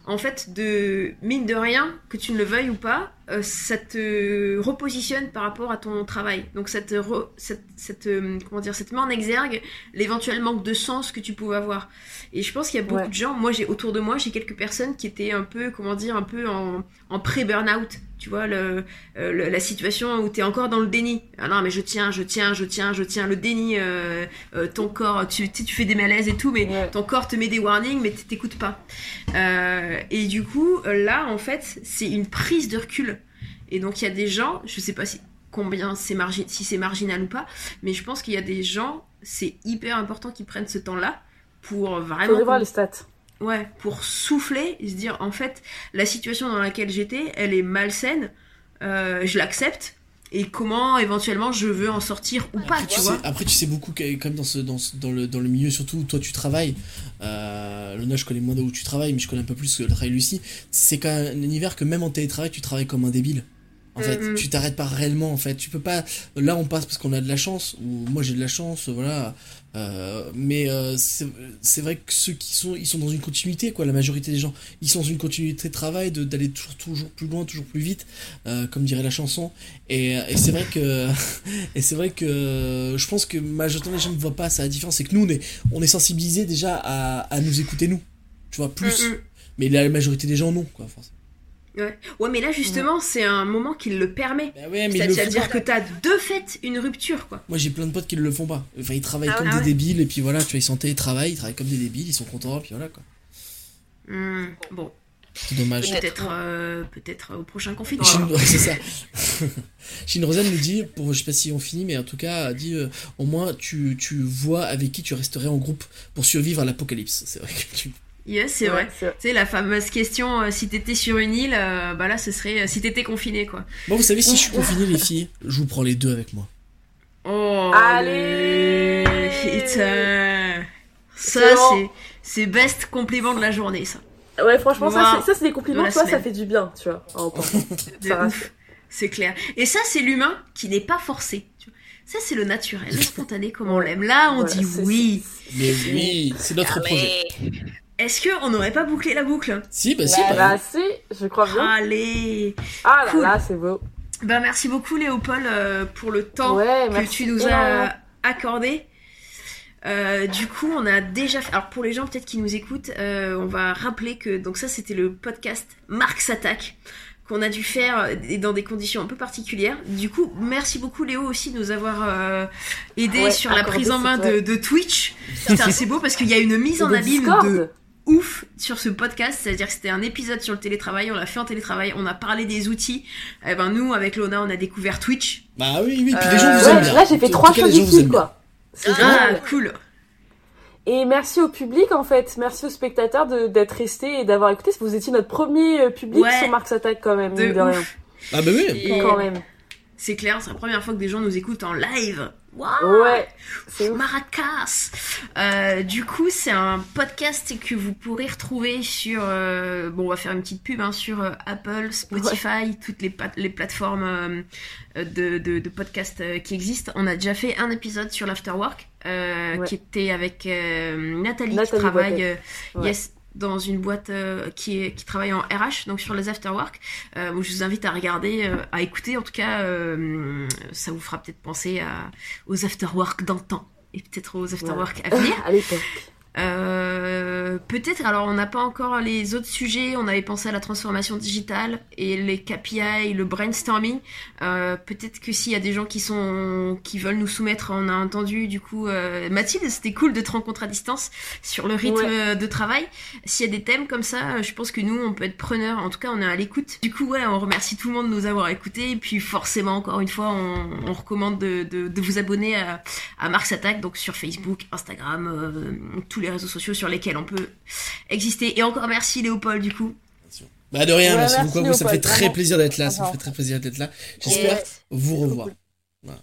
en fait, de mine de rien, que tu ne le veuilles ou pas, euh, ça te repositionne par rapport à ton travail. Donc ça te, re- ça, te- ça te- comment dire, ça te met en exergue l'éventuel manque de sens que tu pouvais avoir. Et je pense qu'il y a beaucoup Ouais. de gens. Moi, j'ai autour de moi, j'ai quelques personnes qui étaient un peu, comment dire, un peu en, en pré-burnout. Tu vois, le, euh, le- la situation où tu es encore dans le déni. Ah non, mais je tiens, je tiens, je tiens, je tiens. Le déni, euh, euh, ton corps, tu, tu tu fais des malaises et tout, mais Ouais. ton corps te met des warnings, mais t'écoutes pas. Euh, et du coup, euh, là, en fait, c'est une prise de recul. Et donc, il y a des gens, je sais pas si combien c'est margi- si c'est marginal ou pas, mais je pense qu'il y a des gens, c'est hyper important qu'ils prennent ce temps-là pour vraiment Faudrait voir les stats. Ouais, pour souffler et se dire en fait la situation dans laquelle j'étais, elle est malsaine. je l'accepte et comment éventuellement je veux en sortir ou pas, tu, vois. après, tu sais beaucoup, comme dans, ce, dans, dans, le, dans le milieu, surtout où toi tu travailles. Euh, Lona, je connais moins où tu travailles, mais je connais un peu plus le travail Lucie. C'est quand même un univers que même en télétravail, tu travailles comme un débile. En fait, mm-hmm. tu t'arrêtes pas réellement. En fait, tu peux pas. Là, on passe parce qu'on a de la chance. Ou moi, j'ai de la chance. Voilà. Euh, mais euh, c'est vrai que ceux qui sont, ils sont dans une continuité, quoi. La majorité des gens, ils sont dans une continuité de travail, d'aller toujours, toujours plus loin, toujours plus vite, euh, comme dirait la chanson. Et, et c'est vrai que, et c'est vrai que, je pense que majorité des gens ne voient pas ça. La différence, c'est que nous, on est, on est sensibilisés déjà à, à nous écouter nous. Tu vois plus. Mais la majorité des gens non, quoi. Ouais. ouais, mais là justement, c'est un moment qui le permet. Bah C'est-à-dire que t'as de fait une rupture, quoi. Moi j'ai plein de potes qui ne le font pas. Enfin, ils travaillent ah comme des débiles, et puis voilà, tu vois, ils sont télétravail, ils travaillent comme des débiles, ils sont contents, et puis voilà, quoi. Hmm, bon. C'est dommage. Peut-être euh, peut-être au prochain confinement. c'est ça. Chine Rosanne nous dit, pour, je sais pas si on finit, mais en tout cas, dit euh, au moins tu, tu vois avec qui tu resterais en groupe pour survivre à l'apocalypse. C'est vrai que tu Yes, c'est vrai. Tu sais, la fameuse question, euh, si t'étais sur une île, euh, bah là, ce serait euh, si t'étais confiné, quoi. Bon, vous savez, si je suis confiné, les filles, je vous prends les deux avec moi. Oh, allez Putain Ça, c'est, c'est best compliment de la journée, ça. Ouais, franchement, ça, c'est, des compliments, toi, ça fait du bien, tu vois. c'est clair. Et ça, c'est l'humain qui n'est pas forcé. Ça, c'est le naturel, le spontané comme on l'aime. Là, on dit oui. Mais oui, c'est notre projet. Est-ce qu'on n'aurait pas bouclé la boucle? Si, bah si. Bah, bah si, je crois bien. Allez Ah là là, c'est beau. Bah merci beaucoup Léopold euh, pour le temps que tu nous as accordé. Euh, du coup, on a déjà fait. Alors pour les gens peut-être qui nous écoutent, euh, on va rappeler que donc ça c'était le podcast Marx attaque qu'on a dû faire dans des conditions un peu particulières. Du coup, merci beaucoup Léo aussi de nous avoir aidé sur la prise en main de, de, Twitch. c'est beau parce qu'il y a une mise en abîme de ouf sur ce podcast, c'est-à-dire que c'était un épisode sur le télétravail, on l'a fait en télétravail, on a parlé des outils. Eh ben nous, avec Lona, on a découvert Twitch. Bah oui, oui, puis les gens vous aiment bien. Là, j'ai fait trois choses ici, quoi. Ah, cool. Et merci au public, en fait. Merci aux spectateurs d'être restés et d'avoir écouté. Vous étiez notre premier euh, public sur Marx Attack, quand même, de, rien. Ah bah oui. Quand même. C'est clair, c'est la première fois que des gens nous écoutent en live. Ouais, c'est Maracas. Euh, du coup, c'est un podcast que vous pourrez retrouver sur. Euh, bon, on va faire une petite pub hein, sur euh, Apple, Spotify, toutes les, les plateformes de, de, de podcasts qui existent. On a déjà fait un épisode sur l'afterwork qui était avec Nathalie, qui travaille. Yes, dans une boîte euh, qui, est, qui travaille en RH, donc sur les afterwork. Euh, je vous invite à regarder, euh, à écouter. En tout cas, ça vous fera peut-être penser à, aux afterwork d'antan et peut-être aux afterwork à venir. à l'époque. Euh, peut-être, alors on n'a pas encore les autres sujets, on avait pensé à la transformation digitale et les KPI, le brainstorming. Euh, peut-être que s'il y a des gens qui sont qui veulent nous soumettre, on a entendu du coup euh, Mathilde, c'était cool de te rencontrer à distance sur le rythme de travail. S'il y a des thèmes comme ça, je pense que nous on peut être preneurs, en tout cas on est à l'écoute. Du coup ouais, on remercie tout le monde de nous avoir écoutés et puis forcément encore une fois on, on recommande de, de, de, vous abonner à, à Mars Attack donc sur Facebook, Instagram, euh, tous les réseaux sociaux sur lesquels on peut exister. Et encore merci Léopold du coup. Bah de rien, merci beaucoup Ça me fait très plaisir d'être là. Ça me fait très plaisir d'être là. J'espère vous revoir. Voilà.